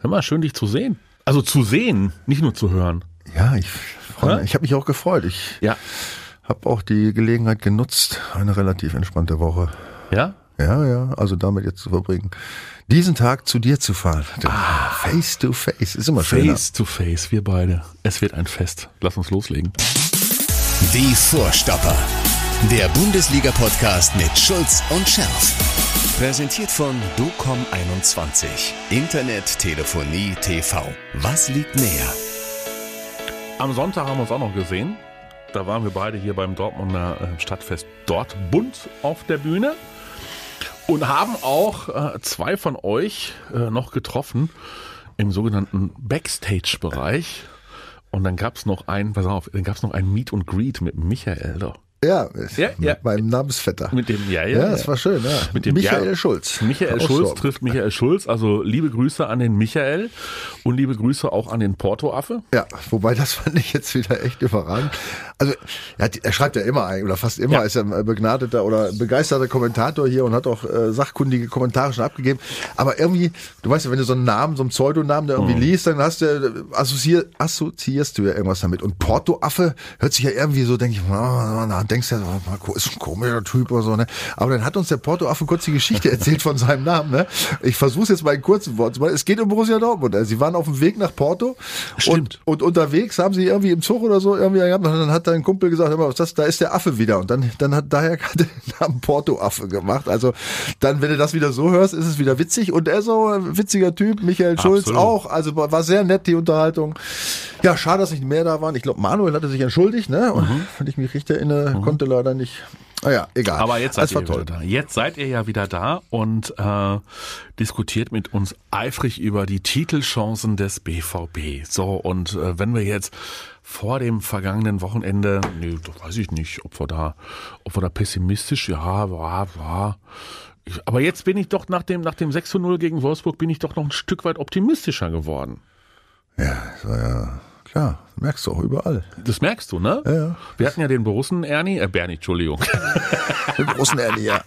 Hör mal, schön dich zu sehen. Also zu sehen, nicht nur zu hören. Ja, ich, mich. ich habe mich auch gefreut. Ich Ja. habe auch die Gelegenheit genutzt, eine relativ entspannte Woche. Ja? Ja, ja, also damit jetzt zu verbringen. Diesen Tag zu dir zu fahren. Face to face. Ist immer schön. Face to face, wir beide. Es wird ein Fest. Lass uns loslegen. Die Vorstopper. Der Bundesliga-Podcast mit Schulz und Scherf. Präsentiert von DOCOM21. Internet, Telefonie, TV. Was liegt näher? Am Sonntag haben wir uns auch noch gesehen. Da waren wir beide hier beim Dortmunder äh, Stadtfest Dortmund auf der Bühne und haben auch äh, zwei von euch äh, noch getroffen im sogenannten Backstage-Bereich. Und dann gab's noch ein, pass auf, dann gab's noch ein Meet and Greet mit Michael. Doch. Ja, Ja, mit ja. meinem Namensvetter. Mit dem, ja, ja, das war schön, ja. Mit dem Michael ja, Schulz. Michael Schulz Dortmund. trifft Michael Schulz. Also liebe Grüße an den Michael und liebe Grüße auch an den Porto-Affe. Ja, wobei das fand ich jetzt wieder echt überragend. Also er, hat, er schreibt ja immer ein, oder fast immer Ja. ist er ein begnadeter oder begeisterter Kommentator hier und hat auch äh, sachkundige Kommentare schon abgegeben. Aber irgendwie, du weißt ja, wenn du so einen Namen, so einen Pseudonamen da irgendwie liest, dann hast du assoziier, assoziierst du ja irgendwas damit. Und Porto-Affe hört sich ja irgendwie so, denke ich, na, na, denkst ja, so, Marco ist ein komischer Typ oder so, ne? Aber dann hat uns der Porto-Affe kurz die Geschichte erzählt von seinem Namen, ne? Ich versuche jetzt mal in kurzen Worten zu machen. Es geht um Borussia Dortmund. Also, sie waren auf dem Weg nach Porto Stimmt. und, und unterwegs haben sie irgendwie im Zug oder so irgendwie gehabt und dann hat dein Kumpel gesagt, hör mal, was das, da ist der Affe wieder und dann, dann hat daher gerade den Namen Porto-Affe gemacht. Also dann, wenn du das wieder so hörst, ist es wieder witzig und er so ein witziger Typ, Michael Schulz Absolut. auch, also war sehr nett die Unterhaltung. Ja, schade, dass nicht mehr da waren. Ich glaube, Manuel hatte sich entschuldigt, ne? Und wenn ich mich richtig erinnere, konnte leider nicht. Ah ja, egal. Aber jetzt seid ihr war wieder toll. da. Jetzt seid ihr ja wieder da und äh, diskutiert mit uns eifrig über die Titelchancen des BVB. So, und äh, wenn wir jetzt vor dem vergangenen Wochenende, nee, das weiß ich nicht, ob wir da, ob wir da pessimistisch, ja, war, war. Aber jetzt bin ich doch nach dem, nach dem 6 zu 0 gegen Wolfsburg bin ich doch noch ein Stück weit optimistischer geworden. Ja, das war ja klar. Merkst du auch überall. Das merkst du, ne? Ja, ja. Wir hatten ja den Borussen Ernie, äh, Bernie, Entschuldigung. Im großen Ende, ja.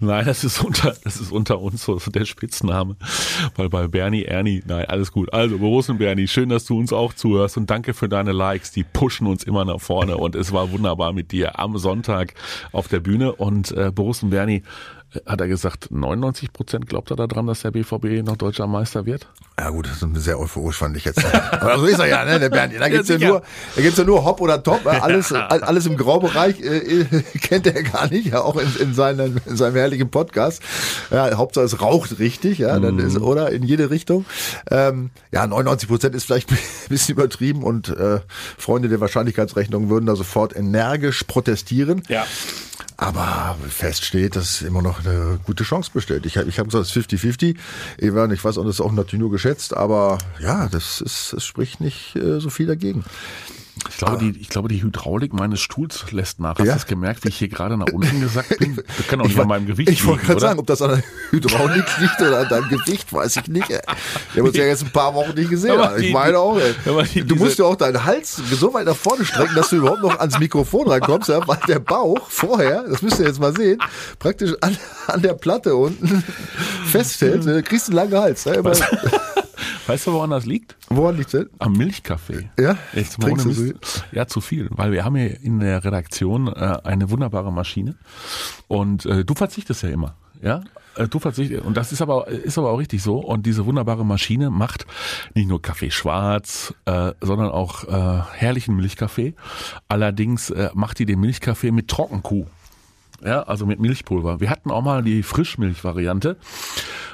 Nein, das ist unter, das ist unter uns so der Spitzname. Weil bei Bernie, Ernie, nein, alles gut. Also, Borussen Bernie, schön, dass du uns auch zuhörst und danke für deine Likes. Die pushen uns immer nach vorne und es war wunderbar mit dir am Sonntag auf der Bühne und äh, Borussen Bernie, hat er gesagt, 99 Prozent glaubt er daran, dass der BVB noch deutscher Meister wird? Ja gut, das ist sehr euphorisch, fand ich jetzt. Aber so ist er ja, ne, der Bernd. Da gibt's ja, sicher. nur, da gibt's ja nur Hop oder Top. ne? Alles, all- alles im Graubereich äh, äh, kennt er gar nicht, ja, auch in, in, seinem, in seinem herrlichen Podcast. Ja, Hauptsache es raucht richtig, ja, dann ist, oder in jede Richtung. Ähm, ja, 99 Prozent ist vielleicht ein bisschen übertrieben und äh, Freunde der Wahrscheinlichkeitsrechnung würden da sofort energisch protestieren. Ja. Aber fest steht, dass immer noch eine gute Chance besteht. Ich, hab- ich habe gesagt, es ist 50-50. Evan, Ich weiß auch, das ist auch natürlich nur geschätzt, aber ja, das ist, es spricht nicht äh, so viel dagegen. Ich glaube, die, ich glaube, die Hydraulik meines Stuhls lässt nach. Hast du Ja. das gemerkt, wie ich hier gerade nach unten gesackt bin? Das kann auch nicht Ich an meinem Gewicht Ich wollte gerade sagen, ob das an der Hydraulik liegt oder an deinem Gewicht, weiß ich nicht. ey. Wir haben uns ja jetzt ein paar Wochen nicht gesehen. Aber ich die- meine auch, die- du musst ja auch deinen Hals so weit nach vorne strecken, dass du überhaupt noch ans Mikrofon rankommst, ja, weil der Bauch vorher, das müsst ihr jetzt mal sehen, praktisch an, an der Platte unten festhält. Du kriegst einen langen Hals. Ja, Weißt du, woran das liegt? woran liegt's denn? Am Milchkaffee. Ja? Jetzt mal Trinkst du Mist. Ja, zu viel. Weil wir haben hier in der Redaktion äh, eine wunderbare Maschine. Und äh, du verzichtest ja immer. Ja? Äh, Du verzichtest. Und das ist aber, ist aber auch richtig so. Und diese wunderbare Maschine macht nicht nur Kaffee schwarz, äh, sondern auch äh, herrlichen Milchkaffee. Allerdings äh, macht die den Milchkaffee mit Trockenkuh. Ja, also mit Milchpulver. Wir hatten auch mal die Frischmilch-Variante,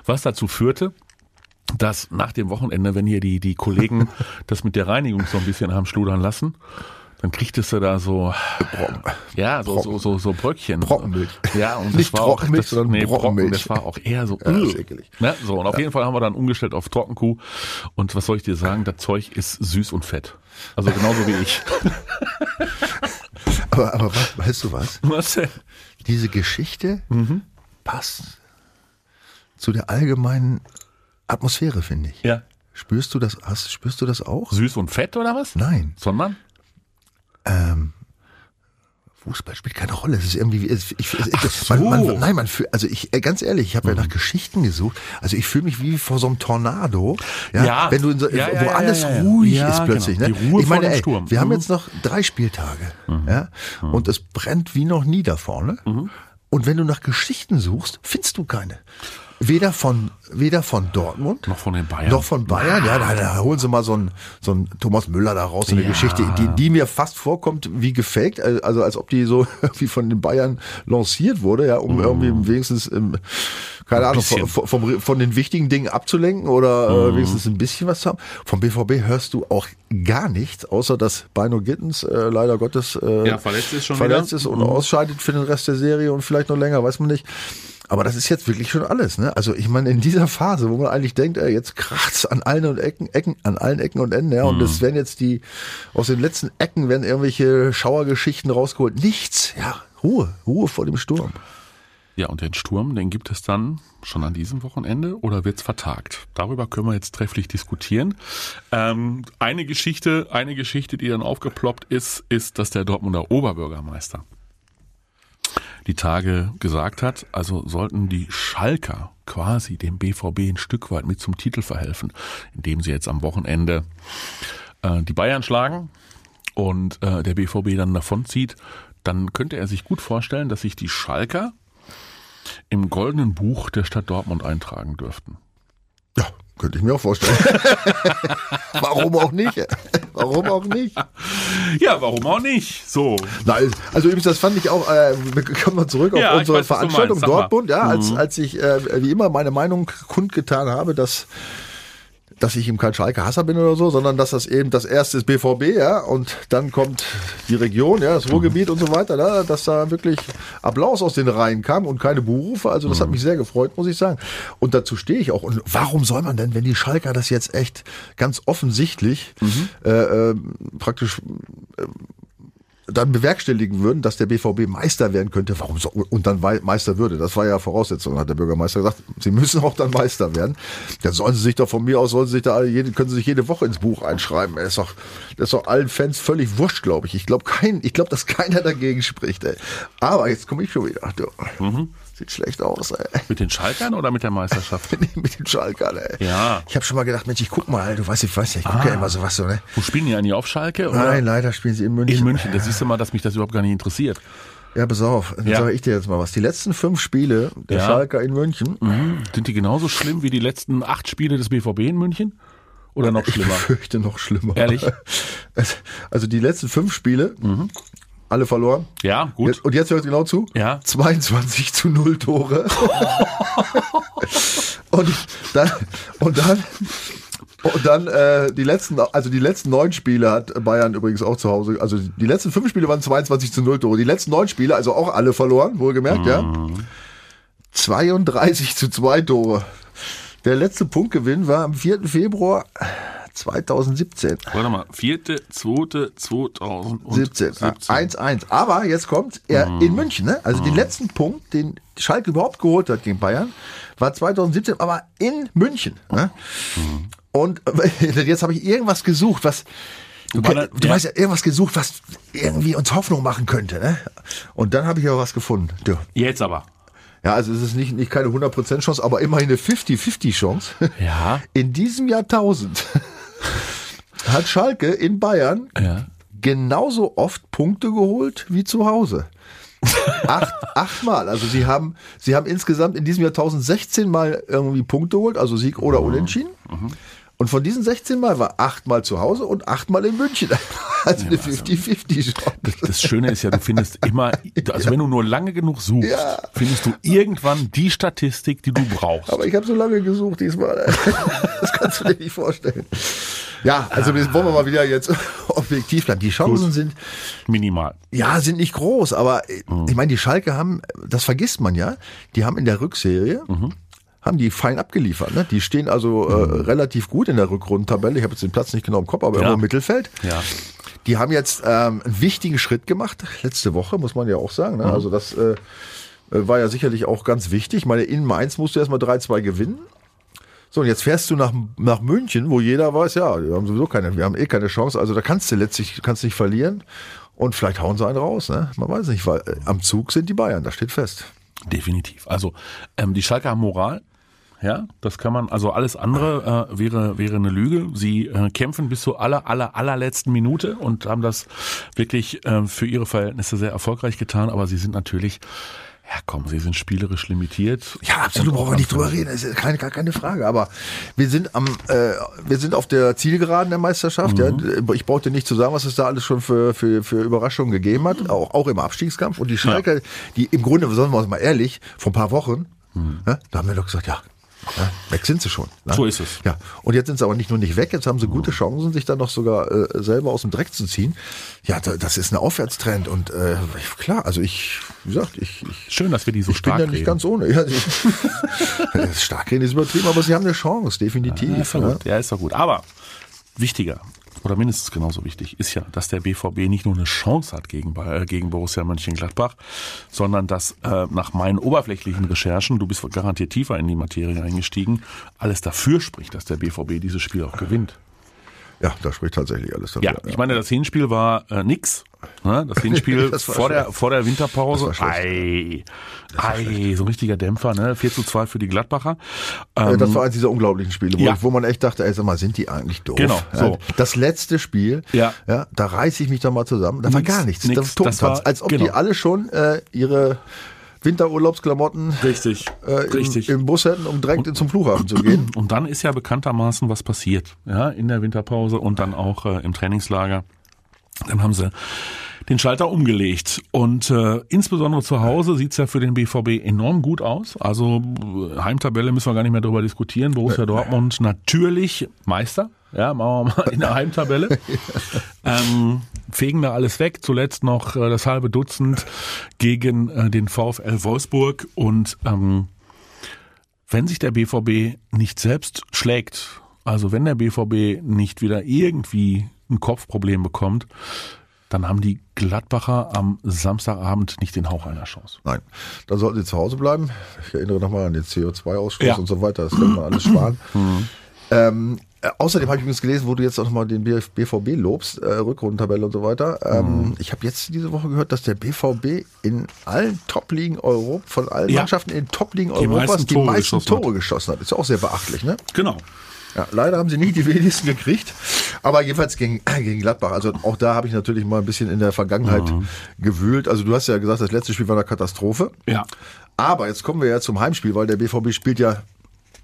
was dazu führte, dass nach dem Wochenende, wenn hier die, die Kollegen das mit der Reinigung so ein bisschen haben schludern lassen, dann kriegtest du da so, ja, so, so, so, so Bröckchen. Brockenmilch. Ja, und das Nicht war auch, das, sondern nee, Brocken, das war auch eher so, Ja, ekelig. ne? so, und auf jeden Fall haben wir dann umgestellt auf Trockenkuh. Und was soll ich dir sagen? Das Zeug ist süß und fett. Also genauso wie ich. Aber, aber was, weißt du was? Was denn? Diese Geschichte Mhm. passt zu der allgemeinen Atmosphäre, finde ich. Ja. Spürst du das, hast, spürst du das auch? Süß und fett oder was? Nein. Sondern? Fußball spielt keine Rolle. Es ist irgendwie, ich, ich, ich, man, man, nein, man fühlt, also ich, äh, ganz ehrlich, ich habe ja nach Geschichten gesucht. Also ich fühle mich wie vor so einem Tornado. Ja, Ja. wenn du in so, Ja, ja, wo alles ruhig ist plötzlich. genau. Ne? Die Ruhe ich meine, vor dem ey, Sturm. wir haben Mhm. jetzt noch drei Spieltage, ja, und es brennt wie noch nie da vorne. Mhm. Und wenn du nach Geschichten suchst, findest du keine. Weder von, weder von Dortmund, Noch von den Bayern. noch von Bayern, ja, da, da holen sie mal so einen, so einen Thomas Müller da raus, so eine Ja. Geschichte, die, die mir fast vorkommt wie gefaked, also als ob die so irgendwie von den Bayern lanciert wurde, ja, um irgendwie wenigstens, im, keine Ahnung, von, von, von den wichtigen Dingen abzulenken oder äh, wenigstens ein bisschen was zu haben. Vom BVB hörst du auch gar nichts, außer dass Bino Gittens äh, leider Gottes äh, Ja, verletzt ist schon verletzt wieder. ist und ausscheidet für den Rest der Serie und vielleicht noch länger, weiß man nicht. Aber das ist jetzt wirklich schon alles, ne? Also ich meine, in dieser Phase, wo man eigentlich denkt, ey, jetzt kracht's an allen und Ecken, Ecken, an allen Ecken und Enden, ja, und es werden jetzt die, aus den letzten Ecken werden irgendwelche Schauergeschichten rausgeholt. Nichts, ja, Ruhe, Ruhe vor dem Sturm. Ja, und den Sturm, den gibt es dann schon an diesem Wochenende oder wird's vertagt? Darüber können wir jetzt trefflich diskutieren. Ähm, eine Geschichte, eine Geschichte, die dann aufgeploppt ist, ist, dass der Dortmunder Oberbürgermeister die Tage gesagt hat, also sollten die Schalker quasi dem BVB ein Stück weit mit zum Titel verhelfen, indem sie jetzt am Wochenende äh, die Bayern schlagen und äh, der BVB dann davonzieht, dann könnte er sich gut vorstellen, dass sich die Schalker im goldenen Buch der Stadt Dortmund eintragen dürften. Ja, könnte ich mir auch vorstellen. Warum auch nicht? Warum auch nicht? Ja, warum auch nicht? So. Nein, also übrigens, das fand ich auch, äh, wir kommen mal zurück auf Ja, unsere weiß, Veranstaltung. Mhm. Dortmund, ja, als, als ich äh, wie immer meine Meinung kundgetan habe, dass dass ich ihm kein Schalke Hasser bin oder so, sondern dass das eben das erste ist BVB, ja, und dann kommt die Region, ja, das Ruhrgebiet und so weiter, da, dass da wirklich Applaus aus den Reihen kam und keine Buhrufe, also das hat mich sehr gefreut, muss ich sagen. Und dazu stehe ich auch. Und warum soll man denn, wenn die Schalker das jetzt echt ganz offensichtlich äh, äh, praktisch dann bewerkstelligen würden, dass der BVB Meister werden könnte, warum so, und dann Meister würde. Das war ja Voraussetzung, hat der Bürgermeister gesagt. Sie müssen auch dann Meister werden. Dann sollen sie sich doch von mir aus, sollen sie sich da alle, jede, können sie sich jede Woche ins Buch einschreiben. Das ist doch, das ist doch allen Fans völlig wurscht, glaube ich. Ich glaube kein, ich glaube, dass keiner dagegen spricht, ey. Aber jetzt komme ich schon wieder. Du, Sieht schlecht aus, ey. Mit den Schalkern oder mit der Meisterschaft? Mit den Schalkern, ey. Ja. Ich habe schon mal gedacht, Mensch, ich guck mal, du weißt, ich weiß ja, ich gucke ja immer sowas so, ne? Wo spielen die eigentlich auf Schalke? Oder? Nein, leider spielen sie in München. In München. Da siehst du mal, dass mich das überhaupt gar nicht interessiert. Ja, pass auf, dann Ja. sage ich dir jetzt mal was. Die letzten fünf Spiele der Ja. Schalker in München, Mhm. Sind die genauso schlimm wie die letzten acht Spiele des BVB in München? Oder noch ich schlimmer? befürchte noch schlimmer. Ehrlich? Mhm. Also die letzten fünf Spiele, alle verloren. Ja, gut. Jetzt, und jetzt hört genau zu. Ja. 22 zu 0 Tore. und dann, und dann, und dann äh, die letzten, also die letzten neun Spiele hat Bayern übrigens auch zu Hause. Also die letzten fünf Spiele waren 22 zu 0 Tore. Die letzten neun Spiele, also auch alle verloren, wohlgemerkt, ja. 32 zu 2 Tore. Der letzte Punktgewinn war am 4. Februar 2017. Warte mal. Vierte, zweite, 2017. 17. 1-1. Aber jetzt kommt er in München. Ne? Also den letzten Punkt, den Schalke überhaupt geholt hat gegen Bayern, war 2017, aber in München. Ne? Und äh, jetzt habe ich irgendwas gesucht, was Du, da- du ja. weißt ja irgendwas gesucht, was irgendwie uns Hoffnung machen könnte. Ne? Und dann habe ich aber was gefunden. Du. Jetzt aber. Ja, also es ist nicht, nicht keine 100% Chance, aber immerhin eine 50-50 Chance. Ja. In diesem Jahrtausend hat Schalke in Bayern Ja. genauso oft Punkte geholt wie zu Hause. Acht, achtmal. Also sie haben, sie haben insgesamt in diesem Jahrtausend 16 Mal irgendwie Punkte geholt, also Sieg oder Unentschieden. Und von diesen 16 Mal war achtmal zu Hause und achtmal in München. Also eine 50-50 Chance. Das Schöne ist ja, du findest immer, also wenn du nur lange genug suchst, Ja. findest du irgendwann die Statistik, die du brauchst. Aber ich habe so lange gesucht diesmal. Das kannst du dir nicht vorstellen. Ja, also jetzt wollen wir mal wieder jetzt objektiv bleiben. Die Chancen sind, Minimal. ja, sind nicht groß, aber äh, ich meine, die Schalke haben, das vergisst man ja, die haben in der Rückserie, haben die fein abgeliefert. Ne? Die stehen also äh, relativ gut in der Rückrundentabelle. Ich habe jetzt den Platz nicht genau im Kopf, aber Ja. irgendwo im Mittelfeld. Ja. Die haben jetzt ähm, einen wichtigen Schritt gemacht, letzte Woche, muss man ja auch sagen. Ne? Also das äh, äh, war ja sicherlich auch ganz wichtig. Ich meine, in Mainz musst du erstmal 3-2 gewinnen. So, und jetzt fährst du nach, nach München, wo jeder weiß, ja, wir haben sowieso keine, wir haben eh keine Chance. Also da kannst du letztlich, kannst nicht verlieren. Und vielleicht hauen sie einen raus, ne? Man weiß nicht, weil äh, am Zug sind die Bayern, das steht fest. Definitiv. Also ähm, die Schalker haben Moral. Ja, das kann man, also alles andere äh, wäre, wäre eine Lüge. Sie äh, kämpfen bis zur aller, aller, allerletzten Minute und haben das wirklich äh, für ihre Verhältnisse sehr erfolgreich getan, aber sie sind natürlich, ja komm, sie sind spielerisch limitiert. Ja, absolut, brauchen wir nicht drüber reden, das ist keine, gar keine Frage. Aber wir sind am, äh, wir sind auf der Zielgeraden der Meisterschaft. Ja. Ich brauchte nicht zu sagen, was es da alles schon für, für, für Überraschungen gegeben hat, auch, auch im Abstiegskampf. Und die Schalker, die im Grunde, sagen wir uns mal ehrlich, vor ein paar Wochen, ja, da haben wir doch gesagt, ja, ja, weg sind sie schon. Ne? So ist es. Ja, und jetzt sind sie aber nicht nur nicht weg, jetzt haben sie gute Chancen, sich dann noch sogar äh, selber aus dem Dreck zu ziehen. Ja, da, das ist ein Aufwärtstrend und äh, klar, also ich, wie gesagt, ich, ich Schön, dass wir die so ich bin stark ja nicht reden. ganz ohne. Ja, die, stark reden ist übertrieben, aber sie haben eine Chance, definitiv. Ja, ist doch ne? gut. Ja, ist doch gut. Aber wichtiger oder mindestens genauso wichtig ist ja, dass der BVB nicht nur eine Chance hat gegen, äh, gegen Borussia Mönchengladbach, sondern dass äh, nach meinen oberflächlichen Recherchen, du bist garantiert tiefer in die Materie eingestiegen, alles dafür spricht, dass der BVB dieses Spiel auch gewinnt. Ja, da spricht tatsächlich alles dafür. Ja, ich meine, das Hinspiel war äh, nix. Ne? Das Hinspiel Das vor, der, vor der Winterpause. Ei, ei, so ein richtiger Dämpfer, ne? 4 zu 2 für die Gladbacher. Äh, Ähm, Das war eins dieser unglaublichen Spiele, wo, Ja. ich, wo man echt dachte, ey, sag mal, sind die eigentlich doof? Genau, so. Das letzte Spiel, Ja. ja, da reiße ich mich doch mal zusammen. Da war gar nichts. nix. Das, Das war- als ob genau. die alle schon äh, ihre Winterurlaubsklamotten richtig, äh, im, richtig. im Bus hätten, um direkt zum Flughafen zu gehen. Und dann ist ja bekanntermaßen was passiert, ja, in der Winterpause und dann auch äh, im Trainingslager. Dann haben sie den Schalter umgelegt. Und äh, insbesondere zu Hause sieht's ja für den BVB enorm gut aus. Also äh, Heimtabelle müssen wir gar nicht mehr drüber diskutieren. Borussia Dortmund natürlich Meister. Ja, machen wir mal in der Heimtabelle. ähm, fegen da alles weg. Zuletzt noch äh, das halbe Dutzend gegen äh, den VfL Wolfsburg. Und ähm, wenn sich der BVB nicht selbst schlägt, also wenn der BVB nicht wieder irgendwie ein Kopfproblem bekommt, dann haben die Gladbacher am Samstagabend nicht den Hauch einer Chance. Nein, dann sollten sie zu Hause bleiben. Ich erinnere nochmal an den CO2-Ausstoß Ja. Mhm. und so weiter. Das kann man alles sparen. Ähm, äh, außerdem habe ich übrigens gelesen, wo du jetzt auch nochmal den BF BVB lobst, äh, Rückrundentabelle und so weiter. Mhm. Ähm, Ich habe jetzt diese Woche gehört, dass der BVB in allen Top-Ligen Europa, von allen Ja. Mannschaften in den Top-Ligen Europas meisten die meisten Tore geschossen hat. Ist ja auch sehr beachtlich, ne? Genau. Ja, leider haben sie nicht die wenigsten gekriegt, aber jedenfalls gegen, gegen Gladbach. Also auch da habe ich natürlich mal ein bisschen in der Vergangenheit Mhm. gewühlt. Also du hast ja gesagt, das letzte Spiel war eine Katastrophe. Ja. Aber jetzt kommen wir ja zum Heimspiel, weil der BVB spielt ja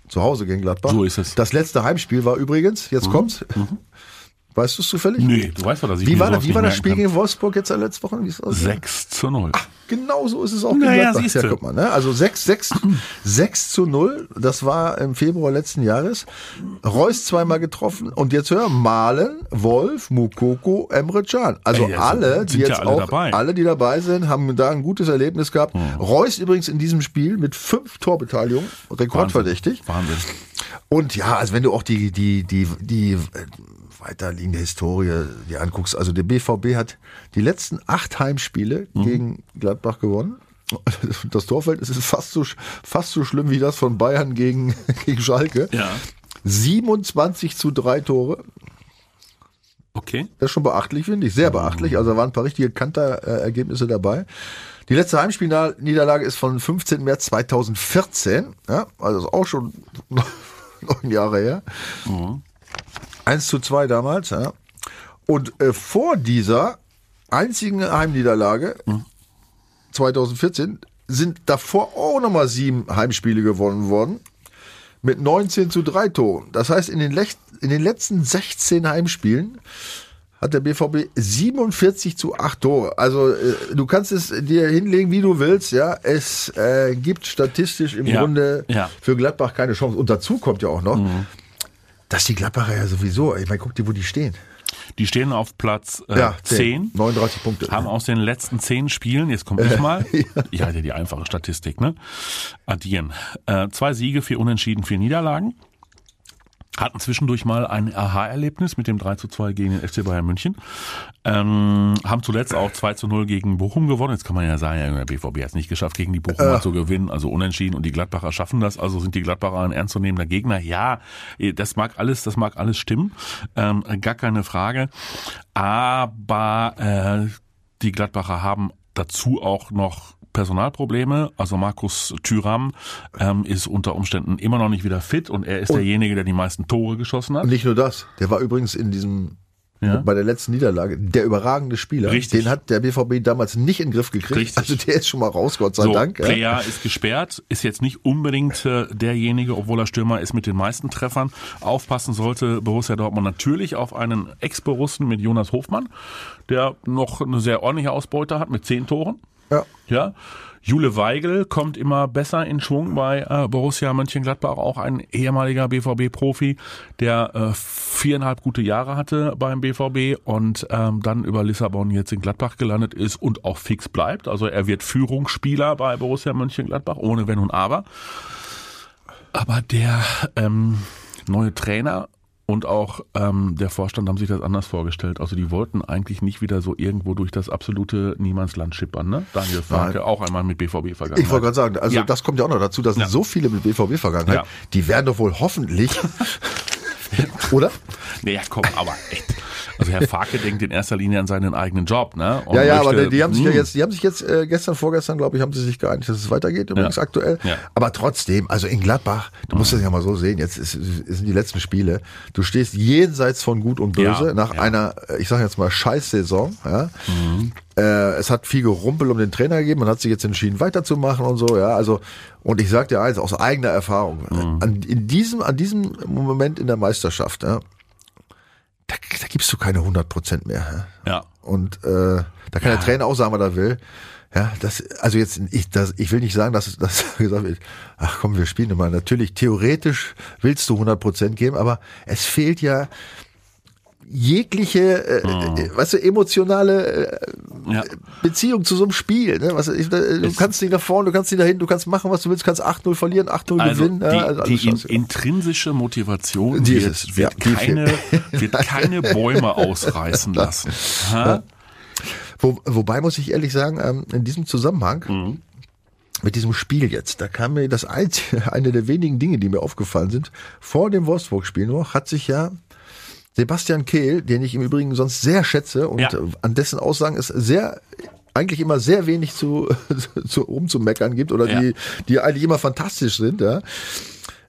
zu Hause gegen Gladbach. So ist es. Mhm. Das letzte Heimspiel war übrigens, jetzt kommt's. Weißt du es zufällig? Nee, du weißt doch, dass ich Wie war, sowas das, wie war das Spiel kann. gegen Wolfsburg jetzt letzte Woche? Wie ist das? 6 zu 0. Genau so ist es auch gegen Naja, Gladbach. siehste. Ja, guck mal, ne? Also 6, 6, 6 zu 0, das war im Februar letzten Jahres. Reus zweimal getroffen und jetzt hör, Malen, Wolf, Mukoko, Emre Can. Also Ey, alle, die sind ja jetzt alle auch, dabei. Hm. alle, die dabei sind, haben da ein gutes Erlebnis gehabt. Reus übrigens in diesem Spiel mit fünf Torbeteiligungen, rekordverdächtig. Wahnsinn. Und ja, also wenn du auch die, die, die, die weiterliegende Historie dir anguckst, also der BVB hat die letzten acht Heimspiele Mhm. gegen Gladbach gewonnen. Das Torfeld ist fast so, fast so schlimm wie das von Bayern gegen, gegen Schalke. Ja. 27 zu drei Tore. Okay. Das ist schon beachtlich, finde ich. Sehr beachtlich. Also da waren ein paar richtige Kanter-Ergebnisse dabei. Die letzte Heimspielniederlage ist von 15. März 2014. Ja, also ist auch schon neun Jahre her. 1 zu 2 damals. Ja. Und äh, vor dieser einzigen Heimniederlage 2014 sind davor auch nochmal sieben Heimspiele gewonnen worden mit 19 zu 3 Toren. Das heißt, in den, Lech in den letzten 16 Heimspielen hat der BVB 47 zu 8 Tore. Also äh, du kannst es dir hinlegen, wie du willst. Ja, es äh, gibt statistisch im Ja, Grunde ja. für Gladbach keine Chance. Und dazu kommt ja auch noch, dass die Gladbacher ja sowieso, ich meine, guck dir, wo die stehen. Die stehen auf Platz äh, Ja, 10. 39 Punkte. Haben aus den letzten zehn Spielen, jetzt komme ich mal, ich halte die einfache Statistik, ne? Addieren. Äh, zwei Siege, vier Unentschieden, vier Niederlagen. Hatten zwischendurch mal ein Aha-Erlebnis mit dem 3 zu 2 gegen den FC Bayern München. Ähm, haben zuletzt auch 2 zu 0 gegen Bochum gewonnen. Jetzt kann man ja sagen, ja, der BVB hat es nicht geschafft, gegen die Bochumer zu gewinnen, also unentschieden und die Gladbacher schaffen das, also sind die Gladbacher ein ernstzunehmender Gegner. Ja, das mag alles, das mag alles stimmen, ähm, gar keine Frage. Aber äh, die Gladbacher haben dazu auch noch Personalprobleme. Also Markus Thüram ähm, ist unter Umständen immer noch nicht wieder fit und er ist Und- derjenige, der die meisten Tore geschossen hat. Und nicht nur das, der war übrigens in diesem Ja. bei der letzten Niederlage der überragende Spieler. Richtig. Den hat der BVB damals nicht in den Griff gekriegt. Richtig. Also der ist schon mal raus, Gott sei So, Dank. Ja. Plea ist gesperrt, ist jetzt nicht unbedingt äh, derjenige, obwohl er Stürmer ist mit den meisten Treffern. Aufpassen sollte Borussia Dortmund natürlich auf einen Ex-Borussen mit Jonas Hofmann, der noch eine sehr ordentliche Ausbeute hat mit zehn Toren. Ja. Ja. Jule Weigel kommt immer besser in Schwung bei äh, Borussia Mönchengladbach, auch ein ehemaliger BVB-Profi, der äh, viereinhalb gute Jahre hatte beim BVB und ähm, dann über Lissabon jetzt in Gladbach gelandet ist und auch fix bleibt. Also er wird Führungsspieler bei Borussia Mönchengladbach, ohne Wenn und Aber. Aber der ähm, neue Trainer und auch ähm, der Vorstand haben sich das anders vorgestellt. Also die wollten eigentlich nicht wieder so irgendwo durch das absolute Niemandsland schippern. Ne? Daniel Farke auch einmal mit BVB vergangen. Ich wollte gerade sagen, also Ja. das kommt ja auch noch dazu, da sind Ja. so viele mit BVB-Vergangenheit, Ja. die werden doch wohl hoffentlich, oder? Naja, komm, aber echt. Also Herr Farke denkt in erster Linie an seinen eigenen Job, ne? Und Ja, ja, möchte- aber die, die haben sich ja Hm. jetzt, die haben sich jetzt äh, gestern, vorgestern, glaube ich, haben sie sich geeinigt, dass es weitergeht, übrigens Ja. aktuell. Ja. Aber trotzdem, also in Gladbach, du musst das ja mal so sehen, jetzt ist, sind die letzten Spiele. Du stehst jenseits von Gut und Böse Ja, nach einer, äh, ich sage jetzt mal, Scheißsaison. Ja. Mhm. Äh, es hat viel Gerumpel um den Trainer gegeben, man hat sich jetzt entschieden, weiterzumachen und so, ja. Also, und ich sag dir eins, aus eigener Erfahrung, Mhm. an, in diesem, an diesem Moment in der Meisterschaft, ja, da, da gibst du keine 100 Prozent mehr. Ja. Ja. Und äh, da kann der Trainer auch sagen, was er will. Ja, das, also jetzt, ich, das, ich will nicht sagen, dass, dass gesagt wird, ach komm, wir spielen immer. Natürlich, theoretisch willst du 100 Prozent geben, aber es fehlt ja jegliche, äh, äh, weißt du, emotionale äh, Ja. Beziehung zu so einem Spiel. Ne? Was, ich, du Es- kannst nicht nach vorne, du kannst nicht dahin, du kannst machen, was du willst, du kannst 8-0 verlieren, 8-0 Also gewinnen. die, ja, also die in, scheiße. intrinsische Motivation Die wird, wird, ja, keine, wird keine Bäume ausreißen lassen. Wo, wobei muss ich ehrlich sagen, ähm, in diesem Zusammenhang Mhm. mit diesem Spiel jetzt, da kam mir das einzige, eine der wenigen Dinge, die mir aufgefallen sind. Vor dem Wolfsburg-Spiel noch hat sich ja Sebastian Kehl, den ich im Übrigen sonst sehr schätze und Ja. an dessen Aussagen es sehr eigentlich immer sehr wenig zu, zu rumzumeckern gibt oder Ja. die, die eigentlich immer fantastisch sind, ja.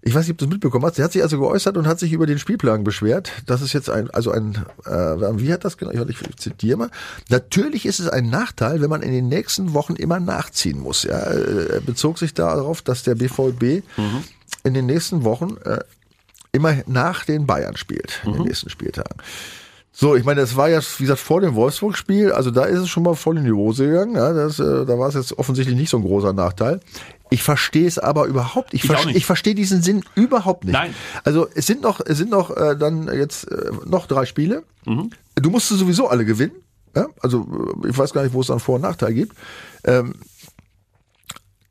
Ich weiß nicht, ob du es mitbekommen hast. Der hat sich also geäußert und hat sich über den Spielplan beschwert. Das ist jetzt ein, also ein, äh, wie hat das genau? Ich, ich zitiere mal. Natürlich ist es ein Nachteil, wenn man in den nächsten Wochen immer nachziehen muss. Ja, Äh, er bezog sich darauf, dass der BVB in den nächsten Wochen äh, immer nach den Bayern spielt, in den nächsten Spieltagen. So, ich meine, das war ja, wie gesagt, vor dem Wolfsburg-Spiel, also da ist es schon mal voll in die Hose gegangen. Ja, das, äh, da war es jetzt offensichtlich nicht so ein großer Nachteil. Ich verstehe es aber überhaupt. Ich, Ich verste- nicht. ich verstehe diesen Sinn überhaupt nicht. Nein. Also es sind noch, es sind noch äh, dann jetzt äh, noch drei Spiele. Mhm. Du musst sowieso alle gewinnen. Ja? Also äh, ich weiß gar nicht, wo es dann Vor- und Nachteil gibt. Ähm,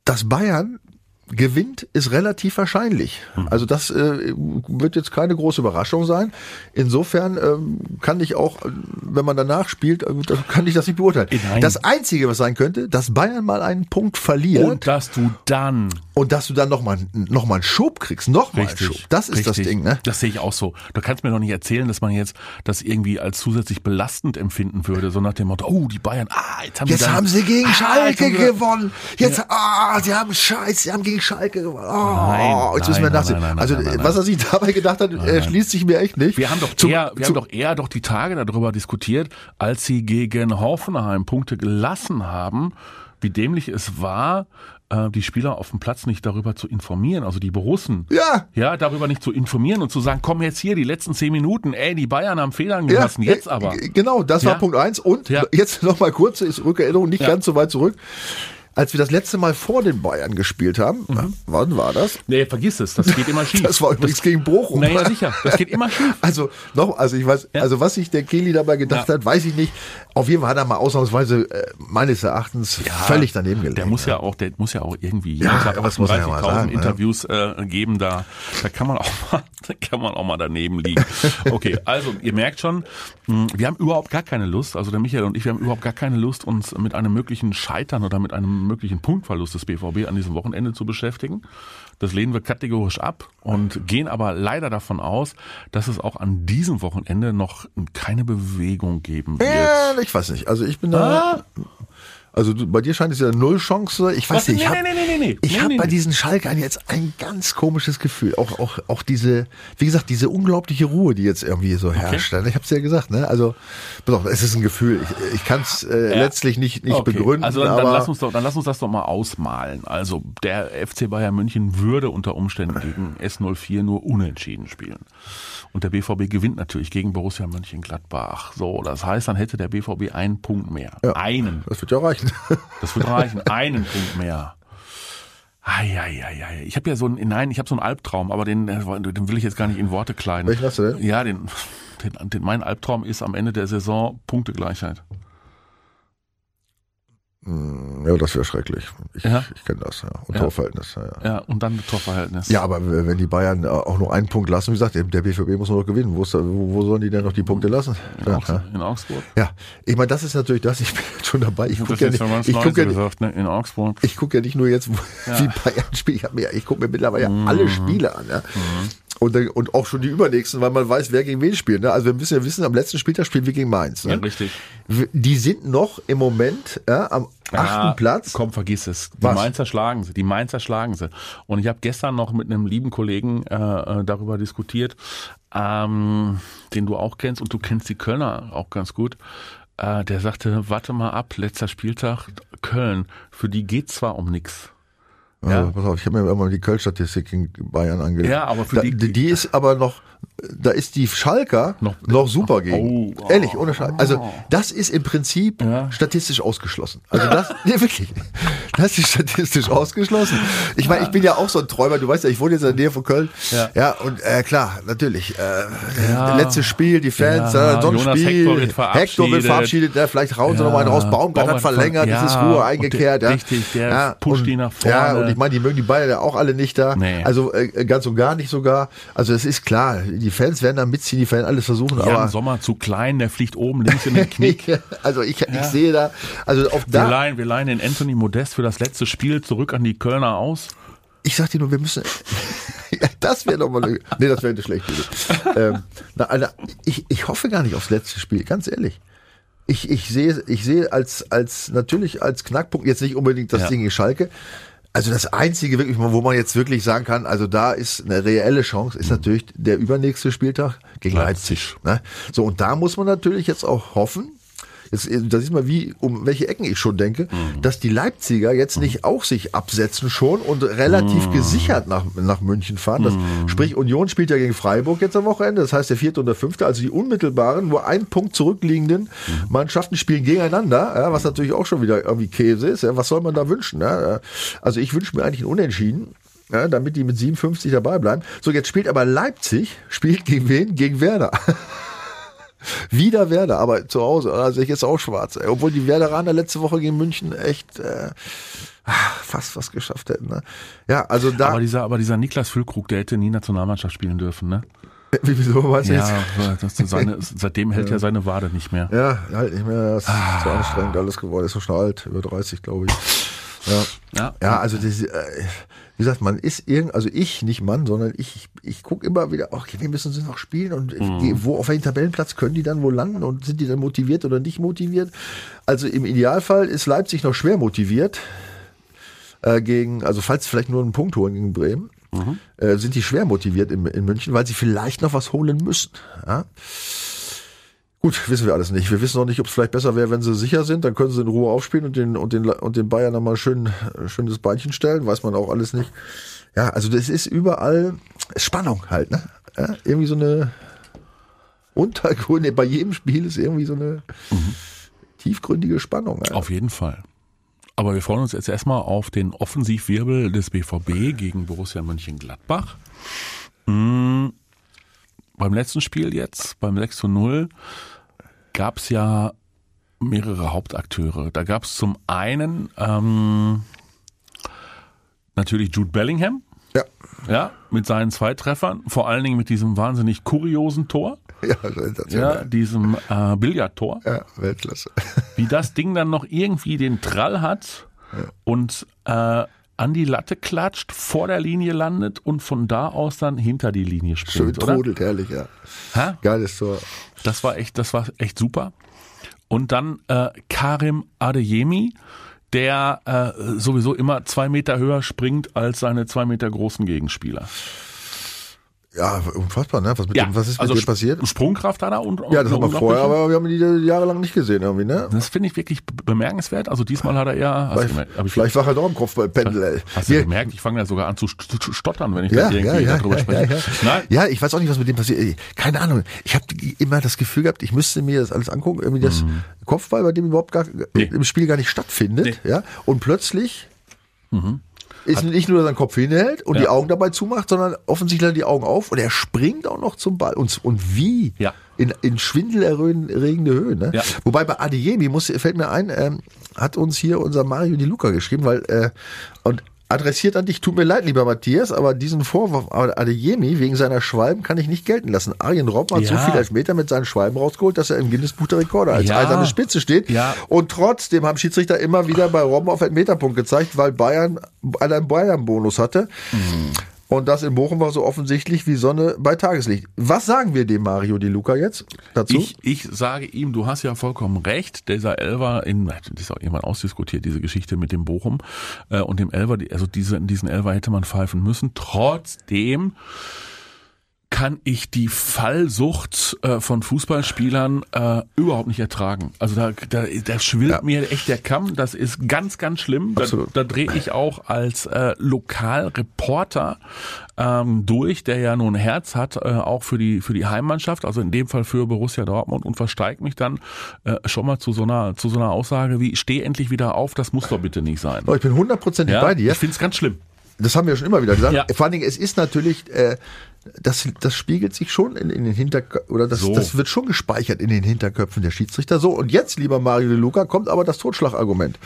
dass Bayern gewinnt, ist relativ wahrscheinlich. Mhm. Also das äh, wird jetzt keine große Überraschung sein. Insofern ähm, kann ich auch, wenn man danach spielt, äh, kann ich das nicht beurteilen. Nein. Das Einzige, was sein könnte, dass Bayern mal einen Punkt verliert Und dass du dann und dass du dann nochmal noch mal einen Schub kriegst. Nochmal einen. Schub. Das ist das richtig. Ding, ne? Das sehe ich auch so. Du kannst mir doch nicht erzählen, dass man jetzt das irgendwie als zusätzlich belastend empfinden würde, so nach dem Motto, oh, die Bayern, ah, jetzt haben Jetzt dann, haben sie gegen ah, Schalke gewonnen. Jetzt, ah, sie haben Scheiß, sie haben gegen Schalke gewonnen. Oh, Nein, jetzt müssen wir nein, nachsehen. nein, nein, nein, also, nein, nein, was er sich dabei gedacht hat, erschließt sich mir echt nicht. Wir haben doch eher, wir haben doch eher doch die Tage darüber diskutiert, als sie gegen Hoffenheim Punkte gelassen haben, wie dämlich es war, äh, die Spieler auf dem Platz nicht darüber zu informieren, also die Borussen. Ja. Ja, darüber nicht zu informieren und zu sagen, komm jetzt hier, die letzten zehn Minuten, ey, die Bayern haben Fehlern gelassen, jetzt äh, aber. g- Genau, das war Ja. Punkt eins. Und Ja. jetzt nochmal kurze Rückerinnerung, nicht Ja. ganz so weit zurück. Als wir das letzte Mal vor den Bayern gespielt haben, wann war das? Nee, vergiss es, das geht immer schief. Das war übrigens gegen Bochum. Naja, sicher, das geht immer schief. Also noch, also ich weiß, Ja. also was sich der Kehli dabei gedacht Ja. hat, weiß ich nicht. Auf jeden Fall hat er mal ausnahmsweise äh, meines Erachtens völlig daneben gelegen. Der muss ja auch, der muss ja auch irgendwie Ja, Tag was muss er ja mal 38.000 sagen, ne? Interviews äh, geben. Da, da kann man auch mal, da kann man auch mal daneben liegen. Okay, also ihr merkt schon, mh, wir haben überhaupt gar keine Lust. Also der Michael und ich, wir haben überhaupt gar keine Lust, uns mit einem möglichen Scheitern oder mit einem einen möglichen Punktverlust des BVB an diesem Wochenende zu beschäftigen. Das lehnen wir kategorisch ab und gehen aber leider davon aus, dass es auch an diesem Wochenende noch keine Bewegung geben wird. Ja, ich weiß nicht. Also ich bin da. Ah. Also du, bei dir scheint es ja null Chance. Ich weiß Was? nicht. Ich Nee, habe nee, nee, nee, nee. ich Nee, hab nee, bei diesen Schalkern jetzt ein ganz komisches Gefühl. Auch, auch, auch diese, wie gesagt, diese unglaubliche Ruhe, die jetzt irgendwie so herrscht. Ich habe es ja gesagt. Ne? Also pass auf, es ist ein Gefühl. Ich, ich kann es äh, Ja. letztlich nicht, nicht Okay, begründen. Also dann, aber dann, lass uns doch, dann lass uns das doch mal ausmalen. Also der FC Bayern München würde unter Umständen gegen S04 nur unentschieden spielen. Und der BVB gewinnt natürlich gegen Borussia Mönchengladbach. So, das heißt, dann hätte der BVB einen Punkt mehr. Einen. das wird ja reichen. Das wird reichen. einen Punkt mehr. Eieieiei. Ich habe ja so einen, nein, ich habe so einen Albtraum, aber den, äh, den will ich jetzt gar nicht in Worte kleiden. Welchen hast du denn? Ja, den, den, den, mein Albtraum ist am Ende der Saison Punktegleichheit. Hm, ja, das wäre schrecklich. Ich, Ja. ich kenne das. Ja. Und Ja. Torverhältnis. Ja, ja. Ja, und dann Torverhältnis. Ja, aber wenn die Bayern äh, auch nur einen Punkt lassen, wie gesagt, der BVB muss nur noch gewinnen. Wo, ist wo, wo sollen die denn noch die Punkte lassen? In, Ja, Augs ja. in Augsburg. ja, ich meine, das ist natürlich das. Ich bin jetzt schon dabei. Ich gucke ja, nicht- ich guck ja, gesagt, ne? In Augsburg. ich guck ja nicht nur jetzt, wie Bayern spielt. Ich, hab mir- ich gucke mir mittlerweile Mhm. alle Spiele an. Ja. Und, und auch schon die übernächsten, weil man weiß, wer gegen wen spielt. Ne? Also wir müssen ja wissen, am letzten Spieltag spielen wir gegen Mainz. Ne? Ja, richtig. Die sind noch im Moment ja, am achten Ja, Platz. Komm, vergiss es. Die Was? Mainzer schlagen sie. Die Mainzer schlagen sie. Und ich habe gestern noch mit einem lieben Kollegen äh, äh, darüber diskutiert, ähm, den du auch kennst und du kennst die Kölner auch ganz gut. Äh, der sagte, warte mal ab, letzter Spieltag Köln. Für die geht zwar um nix. Also, Ja. pass auf, ich habe mir immer die Köln-Statistik in Bayern angelegt. Ja, aber für da, die, die ist aber noch, da ist die Schalker noch, Noch- super gegen. Oh, oh, Ehrlich, ohne Scheiß. Also das ist im Prinzip Ja. statistisch ausgeschlossen. Also das, nee, wirklich, das ist statistisch ausgeschlossen. Ich meine, ich bin ja auch so ein Träumer. Du weißt ja, ich wohne jetzt in der Nähe von Köln. Ja. ja und äh, klar, natürlich. Äh, Ja. Letztes Spiel, die Fans, Ja, äh, so ein Jonas Spiel. Hector wird verabschiedet. Hector wird verabschiedet. Ja, vielleicht rauen sie noch mal einen raus. Baumgart hat verlängert, ver- es ist ja, Ruhe eingekehrt. der- ja. richtig, der ja, pusht und, die nach Ja, vorne. und ich meine, die mögen die Bayern ja auch alle nicht da. Nee. Also äh, ganz und gar nicht sogar. Also es ist klar, die Fans werden da mitziehen, die Fans alles versuchen, Jan aber Sommer zu klein, der fliegt oben links in den Knie. also ich, ich sehe da, also auf Wir da, leihen, wir leihen den Anthony Modest für das letzte Spiel zurück an die Kölner aus. ich sag dir nur, wir müssen, ja, das wäre doch mal, nee, das wäre eine schlechte Idee. ähm, na, Alter, ich, ich hoffe gar nicht aufs letzte Spiel, ganz ehrlich. Ich, ich sehe, ich sehe als, als, natürlich als Knackpunkt, jetzt nicht unbedingt das Ja. Ding in Schalke, also das einzige wirklich, wo man jetzt wirklich sagen kann, also da ist eine reelle Chance, ist natürlich der übernächste Spieltag gegen Leipzig. Leipzig. ne? So, und da muss man natürlich jetzt auch hoffen, Jetzt, da siehst du mal, wie, um welche Ecken ich schon denke, dass die Leipziger jetzt nicht auch sich absetzen schon und relativ gesichert nach, nach München fahren. Das, Sprich, Union spielt ja gegen Freiburg jetzt am Wochenende, das heißt der vierte und der fünfte, also die unmittelbaren, nur ein Punkt zurückliegenden Mannschaften spielen gegeneinander, ja, was natürlich auch schon wieder irgendwie Käse ist. Ja, was soll man da wünschen? Ja? Also ich wünsche mir eigentlich ein Unentschieden. Ja, damit die mit 57 dabei bleiben. So, jetzt spielt aber Leipzig, spielt gegen wen? Gegen Werder. Wieder Werder, aber zu Hause. Also ich jetzt auch schwarz. Ey. Obwohl die Werderaner letzte Woche gegen München echt äh, fast was geschafft hätten. Ne? Ja, also da. Aber dieser, aber dieser Niklas Füllkrug, der hätte nie Nationalmannschaft spielen dürfen, ne? wie, wieso du Ja, jetzt? das ist seine, seitdem hält er seine Wade nicht mehr. Ja, halt nicht mehr. Das ist zu anstrengend alles geworden. Ist so schon alt, über 30, glaube ich. Ja. Ja. Ja, also das, äh, wie gesagt, man ist irgend, also ich, nicht Mann, sondern ich, ich, ich gucke immer wieder, okay, wie müssen sie noch spielen und wo, auf welchem Tabellenplatz können die dann wo landen und sind die dann motiviert oder nicht motiviert? Also im Idealfall ist Leipzig noch schwer motiviert äh, gegen, also falls sie vielleicht nur einen Punkt holen gegen Bremen, äh, sind die schwer motiviert in, in München, weil sie vielleicht noch was holen müssen. Ja? Gut, wissen wir alles nicht. Wir wissen noch nicht, ob es vielleicht besser wäre, wenn sie sicher sind. Dann können sie in Ruhe aufspielen und den, und den, und den Bayern nochmal schön, schön das Beinchen stellen. Weiß man auch alles nicht. Ja, also das ist überall Spannung halt, ne? Ja, irgendwie so eine Untergründe. Bei jedem Spiel ist irgendwie so eine tiefgründige Spannung. Ja. Auf jeden Fall. Aber wir freuen uns jetzt erstmal auf den Offensivwirbel des BVB gegen Borussia Mönchengladbach. Mm, beim letzten Spiel jetzt, beim 6 zu 0, gab es ja mehrere Hauptakteure. Da gab es zum einen ähm, natürlich Jude Bellingham, Ja, ja, mit seinen zwei Treffern, vor allen Dingen mit diesem wahnsinnig kuriosen Tor, ja, ja, sensationell. diesem äh, Billardtor. Ja, Weltklasse. Wie das Ding dann noch irgendwie den Trall hat, und äh, an die Latte klatscht, vor der Linie landet und von da aus dann hinter die Linie Schön springt, oder? trudelt, herrlich, ja. Hä? Geiles Tor. Das war echt, das war echt super. Und dann äh, Karim Adeyemi, der äh, sowieso immer zwei Meter höher springt als seine zwei Meter großen Gegenspieler. Ja, unfassbar, ne? Was, mit dem, was ist also mit dem passiert? Sprungkraft hat er und Ja, das haben wir vorher, aber wir haben die jahrelang nicht gesehen irgendwie, ne? Das finde ich wirklich be- bemerkenswert. Also diesmal hat er eher. Du gemerkt, Vielleicht war er doch im Kopfballpendel, ey. Hast du gemerkt? Ich fange ja sogar an zu st- zu stottern, wenn ich Ja, da ja, irgendwie ja, darüber ja, spreche. ja, ja. Nein, Ja, ich weiß auch nicht, was mit dem passiert. Keine Ahnung. Ich habe immer das Gefühl gehabt, ich müsste mir das alles angucken, irgendwie das Kopfball, bei dem überhaupt gar Mhm. Nee. im Spiel gar nicht stattfindet, Nee. Mhm. ja. Und plötzlich ist nicht nur, dass er den Kopf hinhält und Ja. die Augen dabei zumacht, sondern offensichtlich hat die Augen auf und er springt auch noch zum Ball. Und, und wie? Ja. In, in schwindelerregende Höhe. Ne? Ja. Wobei bei Adeyemi muss, fällt mir ein, ähm, hat uns hier unser Mario Di Luca geschrieben, weil äh, und adressiert an dich, tut mir leid, lieber Matthias, aber diesen Vorwurf an Adeyemi wegen seiner Schwalben kann ich nicht gelten lassen. Arjen Robben hat so Ja. viele Elfmeter mit seinen Schwalben rausgeholt, dass er im Guinness-Buch der Rekorde als Ja. eiserne Spitze steht. Ja. Und trotzdem haben Schiedsrichter immer wieder bei Robben auf Elfmeterpunkt gezeigt, weil Bayern einen Bayern-Bonus hatte. Und das in Bochum war so offensichtlich wie Sonne bei Tageslicht. Was sagen wir dem Mario Di Luca jetzt dazu? Ich, ich sage ihm, du hast ja vollkommen recht. Dieser Elver, in, das ist auch irgendwann ausdiskutiert, diese Geschichte mit dem Bochum äh, und dem Elver. Also diese, diesen Elver hätte man pfeifen müssen. Trotzdem kann ich die Fallsucht äh, von Fußballspielern äh, überhaupt nicht ertragen. Also da, da, da schwillt Ja. mir echt der Kamm. Das ist ganz, ganz schlimm. Da, da drehe ich auch als äh, Lokalreporter ähm, durch, der ja nun ein Herz hat, äh, auch für die für die Heimmannschaft, also in dem Fall für Borussia Dortmund und versteigt mich dann äh, schon mal zu so einer zu so einer Aussage wie steh endlich wieder auf, das muss doch bitte nicht sein. Oh, ich bin hundertprozentig Ja, bei dir. ich finde es ganz schlimm. Das haben wir schon immer wieder gesagt. Ja. Vor allen Dingen, es ist natürlich, äh, das, das spiegelt sich schon in, in den Hinterköpfen, oder das, So. das wird schon gespeichert in den Hinterköpfen der Schiedsrichter. So, und jetzt, lieber Mario De Luca, kommt aber das Totschlagargument.